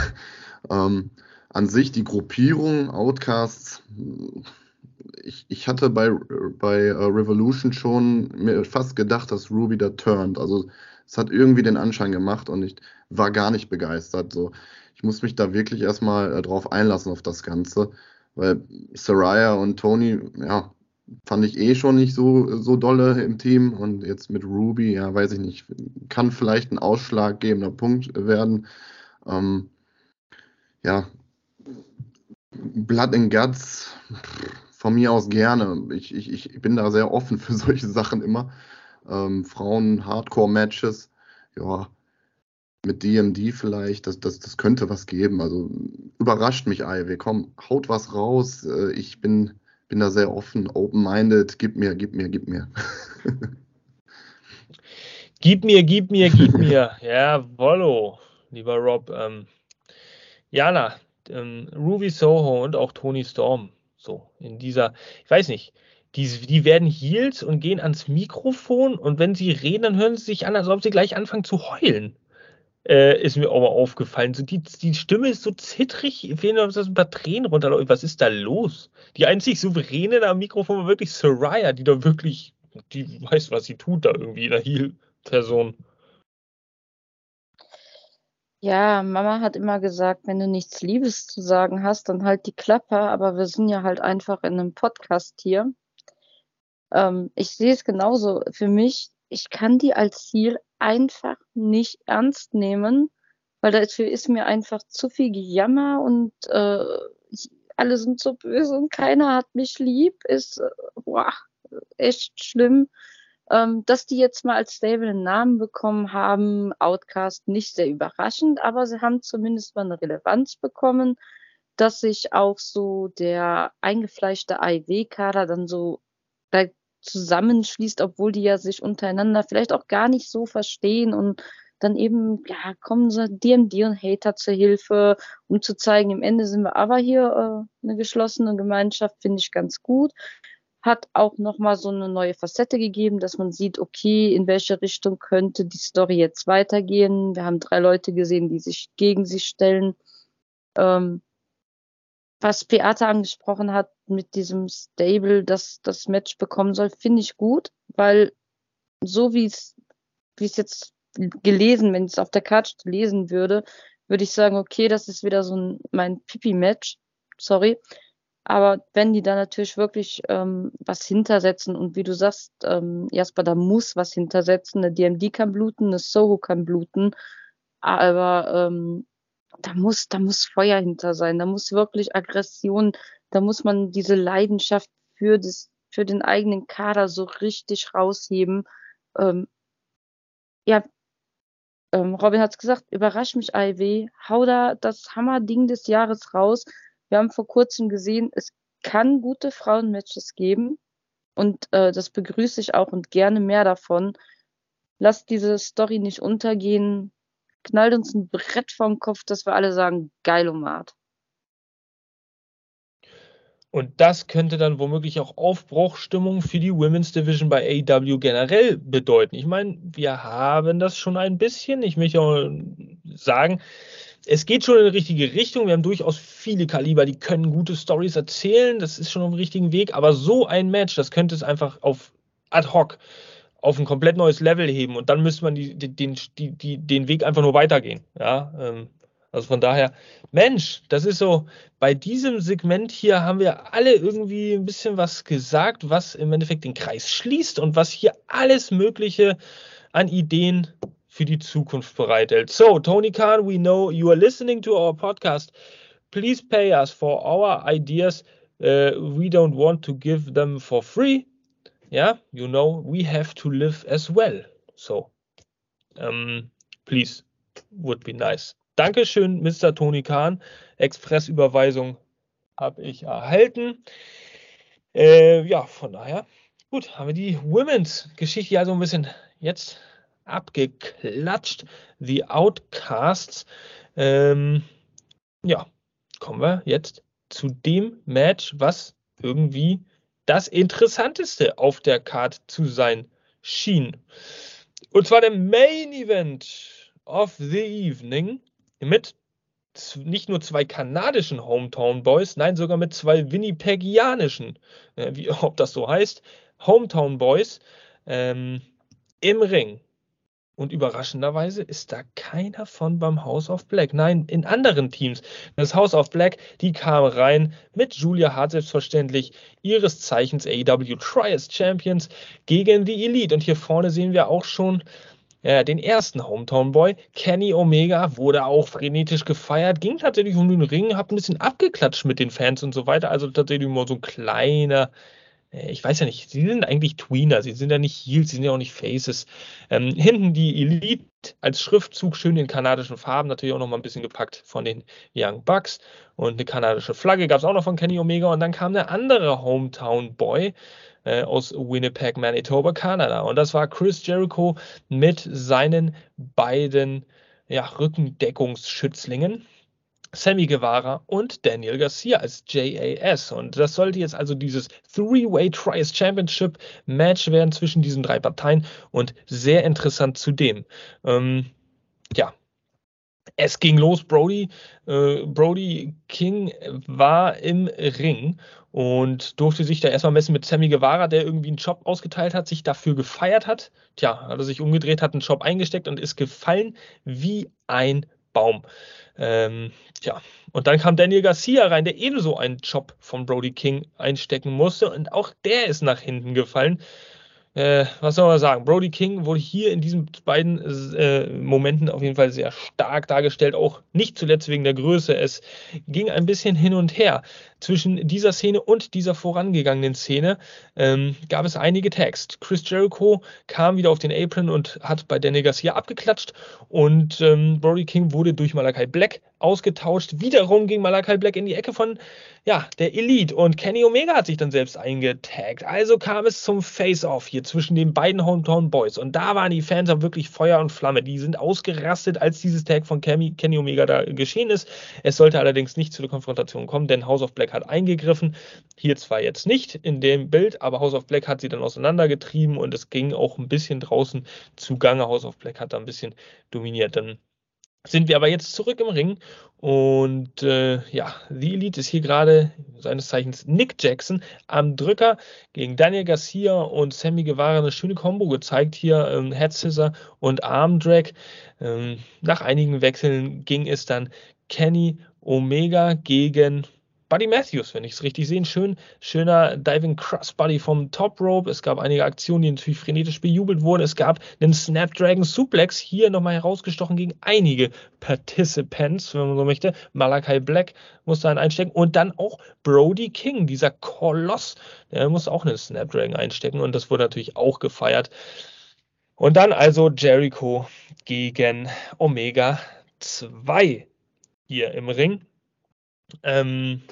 ähm, an sich die Gruppierung, Outcasts, ich, ich hatte bei, bei uh, Revolution schon mir fast gedacht, dass Ruby da turned. Also es hat irgendwie den Anschein gemacht und ich war gar nicht begeistert. So ich muss mich da wirklich erstmal äh, drauf einlassen auf das Ganze, weil Saraya und Tony, ja, fand ich eh schon nicht so, so dolle im Team und jetzt mit Ruby, ja, weiß ich nicht, kann vielleicht ein ausschlaggebender Punkt werden. Ähm, ja, Blood and Guts, von mir aus gerne. Ich, ich, ich bin da sehr offen für [LAUGHS] solche Sachen immer. Ähm, Frauen-Hardcore-Matches, ja, mit DMD vielleicht, das, das, das könnte was geben. Also überrascht mich IW. Komm, haut was raus. Äh, ich bin, bin da sehr offen, open-minded. Gib mir, gib mir, gib mir. [LAUGHS] gib mir, gib mir, gib mir. [LAUGHS] Jawollo, lieber Rob. Ähm, Jana, ähm, Ruby Soho und auch Tony Storm. So, in dieser, ich weiß nicht, die, die werden Heels und gehen ans Mikrofon und wenn sie reden, dann hören sie sich an, als ob sie gleich anfangen zu heulen äh, ist mir aber aufgefallen. So die, die Stimme ist so zittrig, fehlen noch ein paar Tränen runterlaufen. Was ist da los? Die einzig souveräne da am Mikrofon war wirklich Soraya, die da wirklich, die weiß, was sie tut da irgendwie in der Heal-Person. Ja, Mama hat immer gesagt, wenn du nichts Liebes zu sagen hast, dann halt die Klappe. Aber wir sind ja halt einfach in einem Podcast hier. Ähm, ich sehe es genauso. Für mich, ich kann die als Ziel einfach nicht ernst nehmen, weil dafür ist mir einfach zu viel Gejammer und äh, alle sind so böse und keiner hat mich lieb, ist äh, boah, echt schlimm. Ähm, dass die jetzt mal als Stable einen Namen bekommen haben, Outcast, nicht sehr überraschend, aber sie haben zumindest mal eine Relevanz bekommen, dass sich auch so der eingefleischte AIW-Kader dann so bei zusammenschließt, obwohl die ja sich untereinander vielleicht auch gar nicht so verstehen und dann eben, ja, kommen so D&D und Hater zur Hilfe, um zu zeigen, im Ende sind wir aber hier äh, eine geschlossene Gemeinschaft, finde ich ganz gut. Hat auch nochmal so eine neue Facette gegeben, dass man sieht, okay, in welche Richtung könnte die Story jetzt weitergehen. Wir haben drei Leute gesehen, die sich gegen sich stellen. Ähm, was Beate angesprochen hat mit diesem Stable, dass das Match bekommen soll, finde ich gut, weil so wie es, wie es jetzt gelesen, wenn ich es auf der Karte lesen würde, würde ich sagen, okay, das ist wieder so ein, mein Pipi-Match, sorry. Aber wenn die da natürlich wirklich ähm, was hintersetzen und wie du sagst, ähm, Jasper, da muss was hintersetzen, eine DMD kann bluten, eine Soho kann bluten, aber ähm, da muss, da muss Feuer hinter sein, da muss wirklich Aggression, da muss man diese Leidenschaft für das, für den eigenen Kader so richtig rausheben. Ähm, ja, ähm, Robin hat es gesagt, überrasch mich IW, hau da das Hammerding des Jahres raus. Wir haben vor kurzem gesehen, es kann gute Frauenmatches geben und äh, das begrüße ich auch und gerne mehr davon. Lasst diese Story nicht untergehen knallt uns ein Brett vom Kopf, dass wir alle sagen, geilomat. Und das könnte dann womöglich auch Aufbruchstimmung für die Women's Division bei AEW generell bedeuten. Ich meine, wir haben das schon ein bisschen. Ich möchte auch sagen, es geht schon in die richtige Richtung. Wir haben durchaus viele Kaliber, die können gute Stories erzählen. Das ist schon auf dem richtigen Weg. Aber so ein Match, das könnte es einfach auf ad hoc auf ein komplett neues Level heben und dann müsste man die, den, die, die, den Weg einfach nur weitergehen. Ja, ähm, Also von daher, Mensch, das ist so, bei diesem Segment hier haben wir alle irgendwie ein bisschen was gesagt, was im Endeffekt den Kreis schließt und was hier alles Mögliche an Ideen für die Zukunft bereithält. So, Tony Khan, we know you are listening to our podcast. Please pay us for our ideas. Uh, we don't want to give them for free. Yeah, you know, we have to live as well. So, um, please, would be nice. Dankeschön, Mr. Tony Kahn. Expressüberweisung habe ich erhalten. Äh, ja, von daher, gut, haben wir die Women's-Geschichte ja so ein bisschen jetzt abgeklatscht. The Outcasts. Ähm, ja, kommen wir jetzt zu dem Match, was irgendwie das Interessanteste auf der Card zu sein schien. Und zwar der Main Event of the Evening mit nicht nur zwei kanadischen Hometown Boys, nein, sogar mit zwei Winnipegianischen, äh, wie, ob das so heißt, Hometown Boys ähm, im Ring. Und überraschenderweise ist da keiner von beim House of Black. Nein, in anderen Teams. Das House of Black, die kam rein mit Julia Hart selbstverständlich, ihres Zeichens AEW Trias Champions gegen die Elite. Und hier vorne sehen wir auch schon äh, den ersten Hometown Boy. Kenny Omega wurde auch frenetisch gefeiert, ging tatsächlich um den Ring, hat ein bisschen abgeklatscht mit den Fans und so weiter. Also tatsächlich nur so ein kleiner, ich weiß ja nicht, sie sind eigentlich Tweener, sie sind ja nicht Heels, sie sind ja auch nicht Faces. Ähm, hinten die Elite als Schriftzug schön in kanadischen Farben, natürlich auch nochmal ein bisschen gepackt von den Young Bucks. Und eine kanadische Flagge gab es auch noch von Kenny Omega. Und dann kam der andere Hometown Boy, äh, aus Winnipeg, Manitoba, Kanada. Und das war Chris Jericho mit seinen beiden ja, Rückendeckungsschützlingen. Sammy Guevara und Daniel Garcia als JAS. Und das sollte jetzt also dieses Three-Way Trials Championship Match werden zwischen diesen drei Parteien und sehr interessant zudem. Ähm, ja, es ging los. Brody, äh, Brody King war im Ring und durfte sich da erstmal messen mit Sammy Guevara, der irgendwie einen Job ausgeteilt hat, sich dafür gefeiert hat. Tja, hat er sich umgedreht, hat einen Job eingesteckt und ist gefallen wie ein Baum. Ähm, tja, und dann kam Daniel Garcia rein, der ebenso einen Job von Brody King einstecken musste und auch der ist nach hinten gefallen äh, was soll man sagen? Brody King wurde hier in diesen beiden äh, Momenten auf jeden Fall sehr stark dargestellt, auch nicht zuletzt wegen der Größe. Es ging ein bisschen hin und her. Zwischen dieser Szene und dieser vorangegangenen Szene ähm, gab es einige Tags. Chris Jericho kam wieder auf den Apron und hat bei Danny Garcia abgeklatscht und ähm, Brody King wurde durch Malakai Black ausgetauscht. Wiederum ging Malakai Black in die Ecke von ja, der Elite und Kenny Omega hat sich dann selbst eingetaggt. Also kam es zum Face-Off hier zwischen den beiden Hometown Boys und da waren die Fans auch wirklich Feuer und Flamme. Die sind ausgerastet, als dieses Tag von Kenny, Kenny Omega da geschehen ist. Es sollte allerdings nicht zu der Konfrontation kommen, denn House of Black hat eingegriffen. Hier zwar jetzt nicht in dem Bild, aber House of Black hat sie dann auseinandergetrieben und es ging auch ein bisschen draußen zugange. House of Black hat da ein bisschen dominiert. Dann sind wir aber jetzt zurück im Ring und äh, ja, The Elite ist hier gerade seines Zeichens Nick Jackson am Drücker gegen Daniel Garcia und Sammy Guevara eine schöne Combo gezeigt hier, ähm, Head Scissor und Arm Drag. Ähm, nach einigen Wechseln ging es dann Kenny Omega gegen Buddy Matthews, wenn ich es richtig sehe. Schön, schöner Diving Cross Buddy vom Top Rope. Es gab einige Aktionen, die natürlich frenetisch bejubelt wurden. Es gab einen Snapdragon Suplex, hier nochmal herausgestochen gegen einige Participants, wenn man so möchte. Malakai Black musste einen einstecken und dann auch Brody King, dieser Koloss, der musste auch einen Snapdragon einstecken und das wurde natürlich auch gefeiert. Und dann also Jericho gegen Omega 2 hier im Ring. Ähm,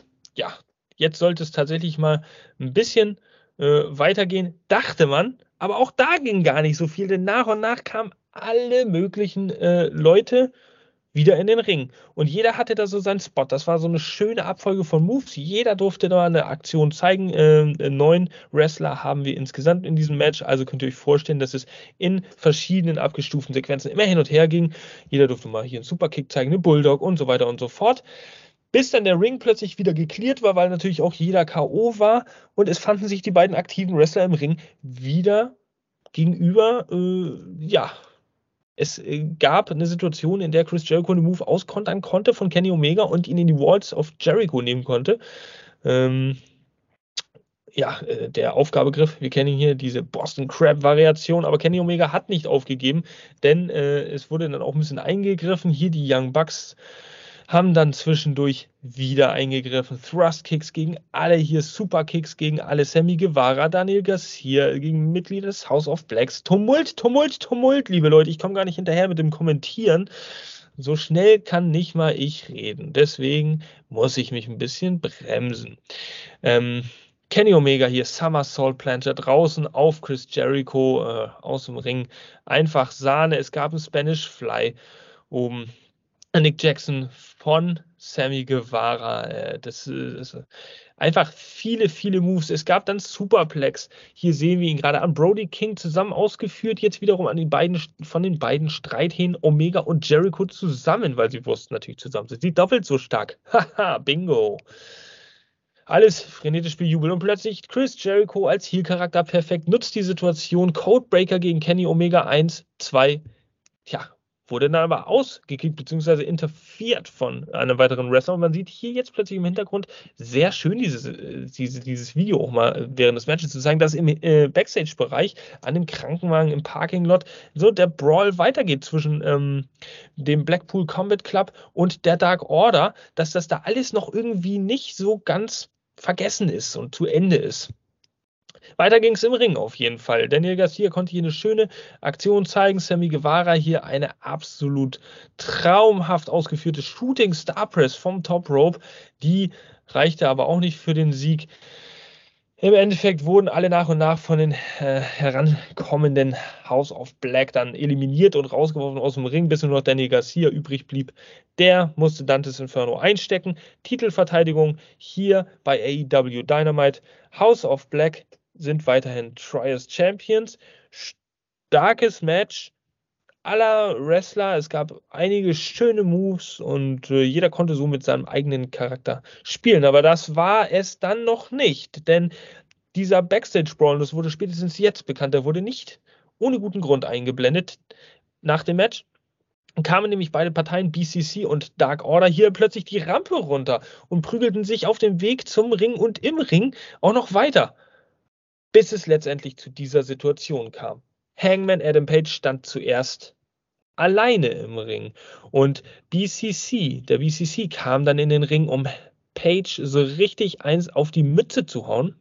ja, jetzt sollte es tatsächlich mal ein bisschen äh, weitergehen, dachte man. Aber auch da ging gar nicht so viel, denn nach und nach kamen alle möglichen äh, Leute wieder in den Ring. Und jeder hatte da so seinen Spot. Das war so eine schöne Abfolge von Moves. Jeder durfte da eine Aktion zeigen. Ähm, neun Wrestler haben wir insgesamt in diesem Match. Also könnt ihr euch vorstellen, dass es in verschiedenen abgestuften Sequenzen immer hin und her ging. Jeder durfte mal hier einen Superkick zeigen, eine Bulldog und so weiter und so fort bis dann der Ring plötzlich wieder geklärt war, weil natürlich auch jeder K.O. war und es fanden sich die beiden aktiven Wrestler im Ring wieder gegenüber, äh, ja, Es äh, gab eine Situation, in der Chris Jericho einen Move auskontern konnte von Kenny Omega und ihn in die Walls of Jericho nehmen konnte. Ähm, ja, äh, der Aufgabegriff, wir kennen hier, diese Boston Crab-Variation, aber Kenny Omega hat nicht aufgegeben, denn äh, es wurde dann auch ein bisschen eingegriffen. Hier die Young Bucks haben dann zwischendurch wieder eingegriffen. Thrust-Kicks gegen alle hier, Super-Kicks gegen alle. Sammy Guevara, Daniel Garcia gegen Mitglieder des House of Blacks. Tumult, Tumult, Tumult, liebe Leute. Ich komme gar nicht hinterher mit dem Kommentieren. So schnell kann nicht mal ich reden. Deswegen muss ich mich ein bisschen bremsen. Ähm, Kenny Omega hier, Summer Soul Planter draußen auf Chris Jericho äh, aus dem Ring. Einfach Sahne. Es gab einen Spanish Fly oben. Nick Jackson von Sammy Guevara. Äh, das ist einfach viele, viele Moves. Es gab dann Superplex. Hier sehen wir ihn gerade an Brody King zusammen ausgeführt. Jetzt wiederum an den beiden, von den beiden Streithähnen Omega und Jericho zusammen, weil sie wussten natürlich zusammen sind sie doppelt so stark. [LAUGHS] Haha, bingo. Alles frenetisch bejubelt und plötzlich Chris Jericho als Heel-Charakter perfekt nutzt die Situation. Codebreaker gegen Kenny Omega 1, 2. Tja, wurde dann aber ausgekickt bzw. interferiert von einem weiteren Wrestler. Und man sieht hier jetzt plötzlich im Hintergrund sehr schön dieses, äh, diese, dieses Video auch mal während des Matches zu zeigen, dass im äh, Backstage-Bereich an dem Krankenwagen im Parking-Lot so der Brawl weitergeht zwischen ähm, dem Blackpool Combat Club und der Dark Order, dass das da alles noch irgendwie nicht so ganz vergessen ist und zu Ende ist. Weiter ging es im Ring auf jeden Fall. Daniel Garcia konnte hier eine schöne Aktion zeigen. Sammy Guevara hier eine absolut traumhaft ausgeführte Shooting Star Press vom Top Rope. Die reichte aber auch nicht für den Sieg. Im Endeffekt wurden alle nach und nach von den äh, herankommenden House of Black dann eliminiert und rausgeworfen aus dem Ring, bis nur noch Danny Garcia übrig blieb. Der musste Dantes Inferno einstecken. Titelverteidigung hier bei AEW Dynamite. House of Black sind weiterhin Trials Champions. Starkes Match aller Wrestler. Es gab einige schöne Moves und äh, jeder konnte so mit seinem eigenen Charakter spielen. Aber das war es dann noch nicht, denn dieser Backstage-Brawl, das wurde spätestens jetzt bekannt, der wurde nicht ohne guten Grund eingeblendet. Nach dem Match kamen nämlich beide Parteien, BCC und Dark Order, hier plötzlich die Rampe runter und prügelten sich auf dem Weg zum Ring und im Ring auch noch weiter bis es letztendlich zu dieser Situation kam. Hangman Adam Page stand zuerst alleine im Ring und BCC, der BCC kam dann in den Ring, um Page so richtig eins auf die Mütze zu hauen.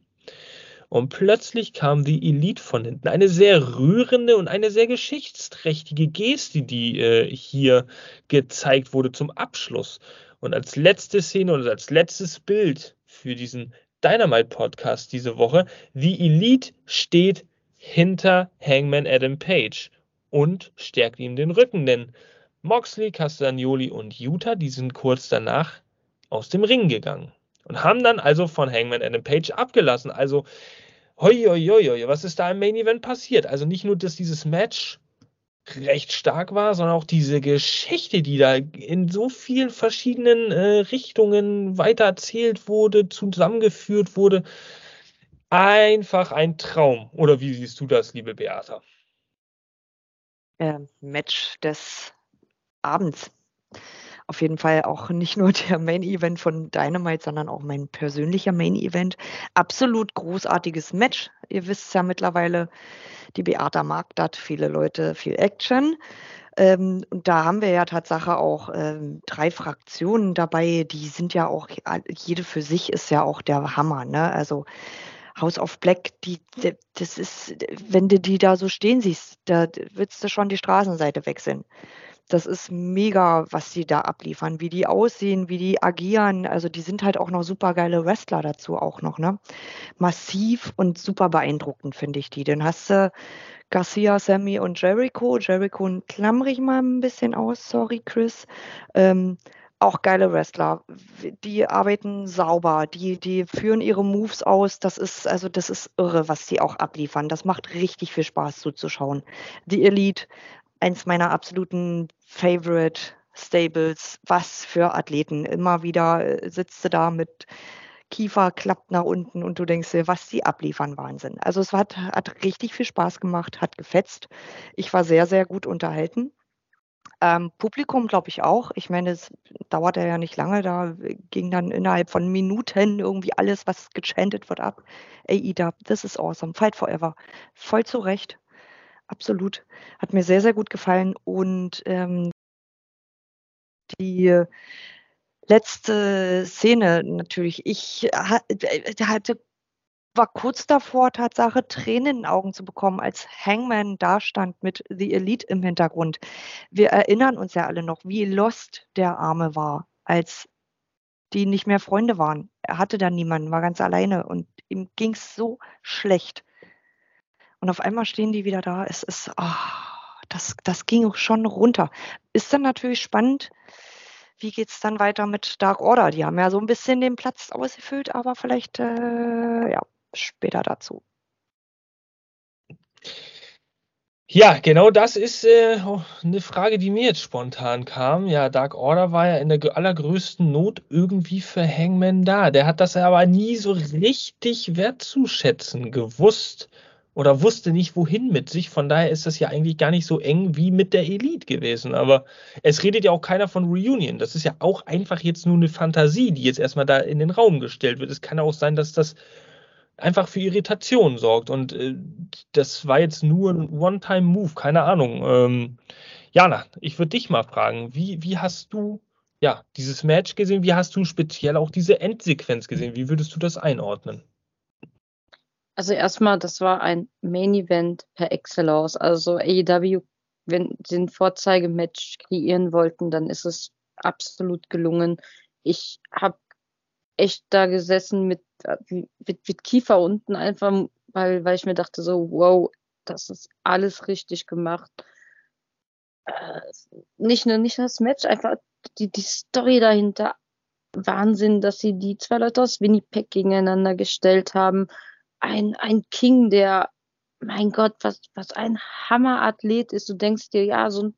Und plötzlich kam die Elite von hinten. Eine sehr rührende und eine sehr geschichtsträchtige Geste, die äh, hier gezeigt wurde zum Abschluss. Und als letzte Szene und als letztes Bild für diesen Dynamite Podcast diese Woche. The Elite steht hinter Hangman Adam Page und stärkt ihm den Rücken, denn Moxley, Castagnoli und Utah, die sind kurz danach aus dem Ring gegangen und haben dann also von Hangman Adam Page abgelassen. Also, hoi, hoi, hoi, was ist da im Main Event passiert? Also nicht nur, dass dieses Match recht stark war, sondern auch diese Geschichte, die da in so vielen verschiedenen äh, Richtungen weitererzählt wurde, zusammengeführt wurde. Einfach ein Traum. Oder wie siehst du das, liebe Beata? Äh, Match des Abends. Auf jeden Fall auch nicht nur [LAUGHS] der Main Event von Dynamite, sondern auch mein persönlicher Main Event. Absolut großartiges Match. Ihr wisst ja mittlerweile, die Beata mag das, viele Leute, viel Action. Ähm, und da haben wir ja Tatsache auch ähm, drei Fraktionen dabei, die sind ja auch, jede für sich ist ja auch der Hammer. Ne? Also House of Black, die, das ist, wenn du die da so stehen siehst, da willst du schon die Straßenseite wechseln. Das ist mega, was die da abliefern, wie die aussehen, wie die agieren. Also die sind halt auch noch super geile Wrestler dazu auch noch, ne? Massiv und super beeindruckend finde ich die. Dann hast du Garcia, Sammy und Jericho. Jericho klammere ich mal ein bisschen aus, sorry Chris. Ähm, auch geile Wrestler. Die arbeiten sauber, die, die führen ihre Moves aus. Das ist, also das ist irre, was die auch abliefern. Das macht richtig viel Spaß zuzuschauen. Die Elite, eins meiner absoluten Favorite Stables. Was für Athleten. Immer wieder äh, sitzt du da mit Kiefer klappt nach unten und du denkst dir, was die abliefern, Wahnsinn. Also es hat, hat richtig viel Spaß gemacht, hat gefetzt. Ich war sehr, sehr gut unterhalten. Ähm, Publikum glaube ich auch. Ich meine, es dauerte ja nicht lange, da ging dann innerhalb von Minuten irgendwie alles, was gechantet wird, ab. AEW, this is awesome, fight forever. Voll zu Recht. Absolut. Hat mir sehr, sehr gut gefallen. Und ähm, die letzte Szene natürlich. Ich hatte war kurz davor, Tatsache, Tränen in den Augen zu bekommen, als Hangman dastand mit The Elite im Hintergrund. Wir erinnern uns ja alle noch, wie lost der Arme war, als die nicht mehr Freunde waren. Er hatte da niemanden, war ganz alleine und ihm ging es so schlecht. Und auf einmal stehen die wieder da. Es ist, oh, das, das ging schon runter. Ist dann natürlich spannend, wie geht es dann weiter mit Dark Order? Die haben ja so ein bisschen den Platz ausgefüllt, aber vielleicht äh, ja, später dazu. Ja, genau das ist äh, eine Frage, die mir jetzt spontan kam. Ja, Dark Order war ja in der allergrößten Not irgendwie für Hangman da. Der hat das aber nie so richtig wertzuschätzen gewusst oder wusste nicht, wohin mit sich. Von daher ist das ja eigentlich gar nicht so eng wie mit der Elite gewesen. Aber es redet ja auch keiner von Reunion. Das ist ja auch einfach jetzt nur eine Fantasie, die jetzt erstmal da in den Raum gestellt wird. Es kann auch sein, dass das einfach für Irritation sorgt. Und äh, das war jetzt nur ein One-Time-Move, keine Ahnung. Ähm, Jana, ich würde dich mal fragen, wie, wie hast du ja dieses Match gesehen? Wie hast du speziell auch diese Endsequenz gesehen? Wie würdest du das einordnen? Also erstmal, das war ein Main Event per Excellence. Also AEW, wenn sie ein Vorzeigematch kreieren wollten, dann ist es absolut gelungen. Ich habe echt da gesessen mit, mit, mit Kiefer unten, einfach weil, weil ich mir dachte so, wow, das ist alles richtig gemacht. Äh, nicht nur nicht nur das Match, einfach die, die Story dahinter. Wahnsinn, dass sie die zwei Leute aus Winnipeg gegeneinander gestellt haben ein, ein King, der, mein Gott, was, was ein Hammerathlet ist. Du denkst dir, ja, so ein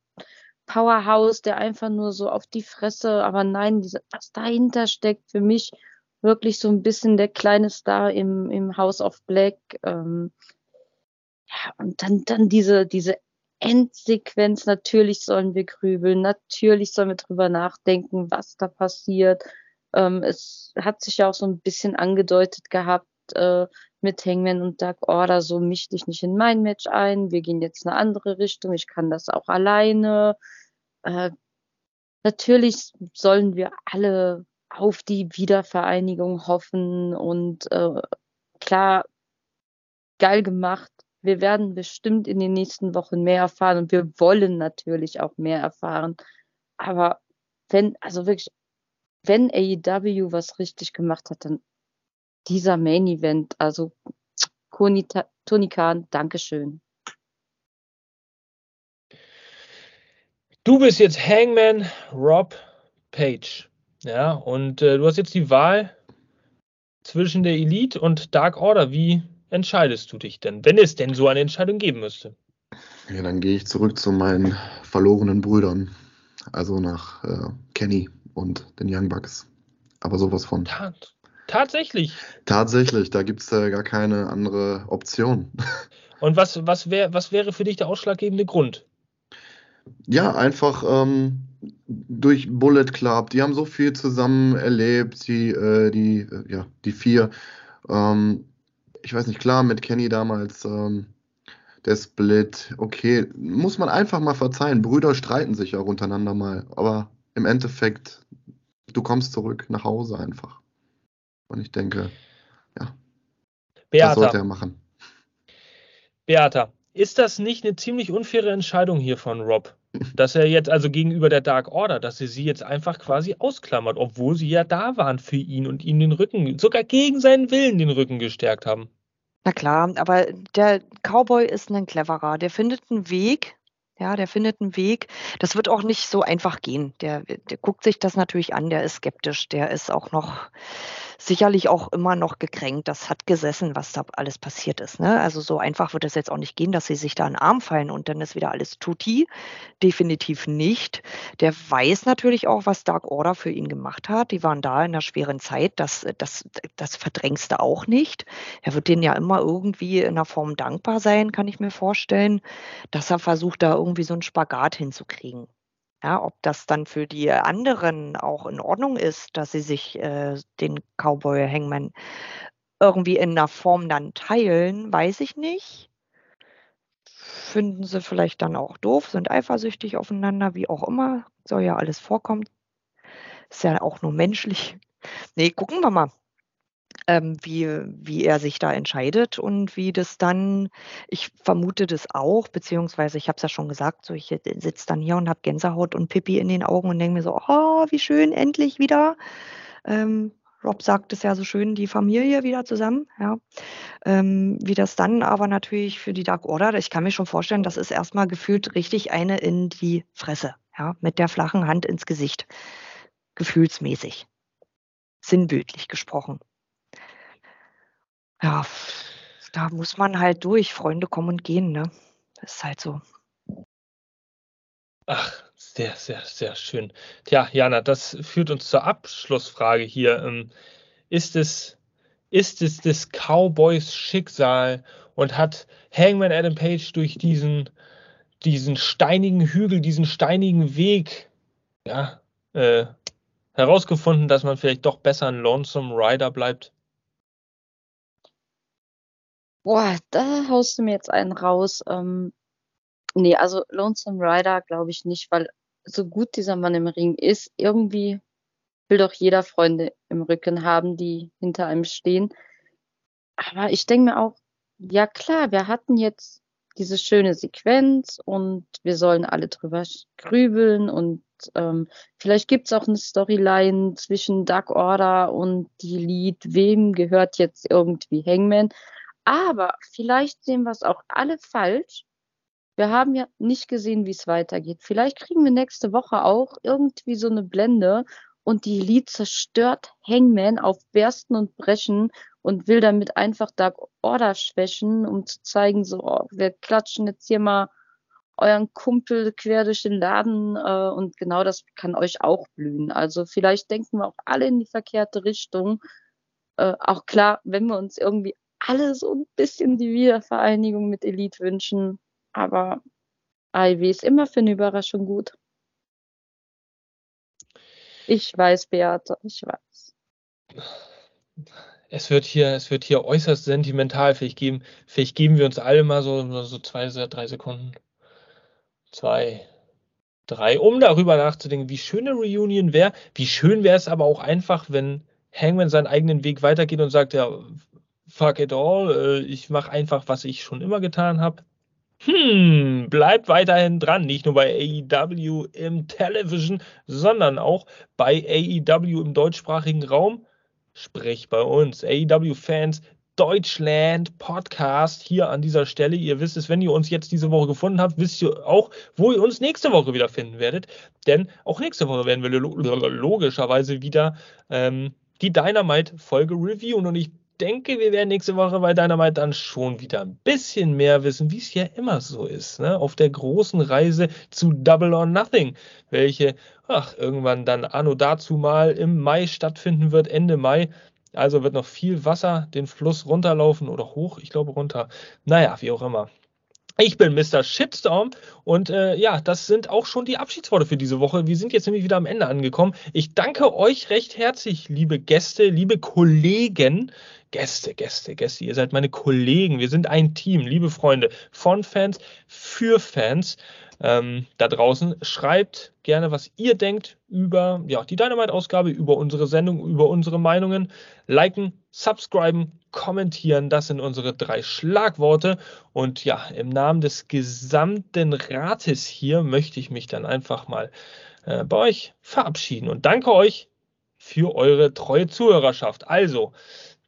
Powerhouse, der einfach nur so auf die Fresse, aber nein, diese, was dahinter steckt, für mich wirklich so ein bisschen der kleine Star im, im House of Black. Ähm, ja, und dann, dann diese, diese Endsequenz, natürlich sollen wir grübeln, natürlich sollen wir drüber nachdenken, was da passiert. Ähm, es hat sich ja auch so ein bisschen angedeutet gehabt, äh, mit Hangman und Dark Order, so misch dich nicht in mein Match ein, wir gehen jetzt eine andere Richtung, ich kann das auch alleine. Äh, natürlich sollen wir alle auf die Wiedervereinigung hoffen und äh, klar, geil gemacht. Wir werden bestimmt in den nächsten Wochen mehr erfahren und wir wollen natürlich auch mehr erfahren. Aber wenn, also wirklich, wenn AEW was richtig gemacht hat, dann dieser Main Event. Also Toni Kahn, Dankeschön. Du bist jetzt Hangman Rob Page. Ja, und äh, du hast jetzt die Wahl zwischen der Elite und Dark Order. Wie entscheidest du dich denn, wenn es denn so eine Entscheidung geben müsste? Ja, dann gehe ich zurück zu meinen verlorenen Brüdern. Also nach äh, Kenny und den Young Bucks. Aber sowas von. Tat, Tatsächlich. Tatsächlich, da gibt es äh, gar keine andere Option. Und was, was, wär, was wäre für dich der ausschlaggebende Grund? Ja, einfach ähm, durch Bullet Club. Die haben so viel zusammen erlebt, die, äh, die, äh, ja, die vier. Ähm, ich weiß nicht, klar, mit Kenny damals, ähm, der Split, okay, muss man einfach mal verzeihen. Brüder streiten sich auch untereinander mal, aber im Endeffekt, du kommst zurück nach Hause einfach. Und ich denke, ja, Beata, das sollte er machen. Beata, ist das nicht eine ziemlich unfaire Entscheidung hier von Rob? Dass er jetzt also gegenüber der Dark Order, dass er sie jetzt einfach quasi ausklammert, obwohl sie ja da waren für ihn und ihm den Rücken, sogar gegen seinen Willen den Rücken gestärkt haben. Na klar, aber der Cowboy ist ein cleverer. Der findet einen Weg, ja, der findet einen Weg. Das wird auch nicht so einfach gehen. Der, der guckt sich das natürlich an, der ist skeptisch, der ist auch noch sicherlich auch immer noch gekränkt. Das hat gesessen, was da alles passiert ist. Ne? Also so einfach wird es jetzt auch nicht gehen, dass sie sich da in den Arm fallen und dann ist wieder alles tutti. Definitiv nicht. Der weiß natürlich auch, was Dark Order für ihn gemacht hat. Die waren da in einer schweren Zeit. Das, das, das verdrängst du auch nicht. Er wird denen ja immer irgendwie in einer Form dankbar sein, kann ich mir vorstellen, dass er versucht, da irgendwie so einen Spagat hinzukriegen. Ja, ob das dann für die anderen auch in Ordnung ist, dass sie sich äh, den Cowboy Hangman irgendwie in einer Form dann teilen, weiß ich nicht. Finden sie vielleicht dann auch doof, sind eifersüchtig aufeinander, wie auch immer. Soll ja alles vorkommen. Ist ja auch nur menschlich. Nee, gucken wir mal ähm, wie, wie er sich da entscheidet und wie das dann, ich vermute das auch, beziehungsweise ich habe es ja schon gesagt, so ich sitze dann hier und habe Gänsehaut und Pippi in den Augen und denke mir so, oh, wie schön, endlich wieder. Ähm, Rob sagt es ja so schön, die Familie wieder zusammen, ja. Ähm, wie das dann aber natürlich für die Dark Order, ich kann mir schon vorstellen, das ist erstmal gefühlt richtig eine in die Fresse, ja, mit der flachen Hand ins Gesicht. Gefühlsmäßig. Sinnbildlich gesprochen ja, da muss man halt durch. Freunde kommen und gehen, ne? Das ist halt so. Ach, sehr, sehr, sehr schön. Tja, Jana, das führt uns zur Abschlussfrage hier. Ähm, ist es, ist es des Cowboys Schicksal und hat Hangman Adam Page durch diesen, diesen steinigen Hügel, diesen steinigen Weg, ja, äh, herausgefunden, dass man vielleicht doch besser ein Lonesome Rider bleibt? Boah, da haust du mir jetzt einen raus. Ähm, nee, also Lonesome Rider glaube ich nicht, weil so gut dieser Mann im Ring ist, irgendwie will doch jeder Freunde im Rücken haben, die hinter einem stehen. Aber ich denke mir auch, ja klar, wir hatten jetzt diese schöne Sequenz und wir sollen alle drüber grübeln und ähm, vielleicht gibt es auch eine Storyline zwischen Dark Order und die Lied, wem gehört jetzt irgendwie Hangman. Aber vielleicht sehen wir es auch alle falsch. Wir haben ja nicht gesehen, wie es weitergeht. Vielleicht kriegen wir nächste Woche auch irgendwie so eine Blende und die Elite zerstört Hangman auf Bersten und Brechen und will damit einfach Dark Order schwächen, um zu zeigen, so, oh, wir klatschen jetzt hier mal euren Kumpel quer durch den Laden äh, und genau das kann euch auch blühen. Also vielleicht denken wir auch alle in die verkehrte Richtung. Äh, auch klar, wenn wir uns irgendwie alle so ein bisschen die Wiedervereinigung mit Elite wünschen. Aber AIW ist immer für eine Überraschung gut. Ich weiß, Beate, ich weiß. Es wird hier, es wird hier äußerst sentimental. Vielleicht geben, vielleicht geben wir uns alle mal so, so zwei, drei Sekunden. Zwei, drei, um darüber nachzudenken, wie schön eine Reunion wäre. Wie schön wäre es aber auch einfach, wenn Hangman seinen eigenen Weg weitergeht und sagt, ja, fuck it all, äh, ich mache einfach, was ich schon immer getan habe. Hm, bleibt weiterhin dran, nicht nur bei AEW im Television, sondern auch bei AEW im deutschsprachigen Raum. Sprich bei uns, AEW-Fans, Deutschland Podcast hier an dieser Stelle. Ihr wisst es, wenn ihr uns jetzt diese Woche gefunden habt, wisst ihr auch, wo ihr uns nächste Woche wieder finden werdet. Denn auch nächste Woche werden wir logischerweise wieder ähm, die Dynamite-Folge reviewen. Und ich denke, wir werden nächste Woche bei Dynamite dann schon wieder ein bisschen mehr wissen, wie es ja immer so ist, ne? auf der großen Reise zu Double or Nothing, welche ach, irgendwann dann anno dazu mal im Mai stattfinden wird, Ende Mai. Also wird noch viel Wasser den Fluss runterlaufen oder hoch, ich glaube runter. Naja, wie auch immer. Ich bin Mr. Shitstorm und äh, ja, das sind auch schon die Abschiedsworte für diese Woche. Wir sind jetzt nämlich wieder am Ende angekommen. Ich danke euch recht herzlich, liebe Gäste, liebe Kollegen. Gäste, Gäste, Gäste, ihr seid meine Kollegen. Wir sind ein Team, liebe Freunde, von Fans für Fans ähm, da draußen. Schreibt gerne, was ihr denkt über ja, die Dynamite-Ausgabe, über unsere Sendung, über unsere Meinungen. Liken, subscriben, kommentieren. Das sind unsere drei Schlagworte. Und ja, im Namen des gesamten Rates hier möchte ich mich dann einfach mal äh, bei euch verabschieden und danke euch für eure treue Zuhörerschaft. Also,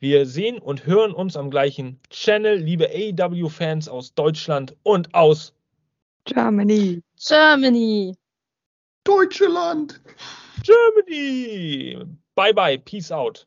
wir sehen und hören uns am gleichen Channel, liebe AEW-Fans aus Deutschland und aus Germany. Germany. Deutschland. Germany. Bye bye. Peace out.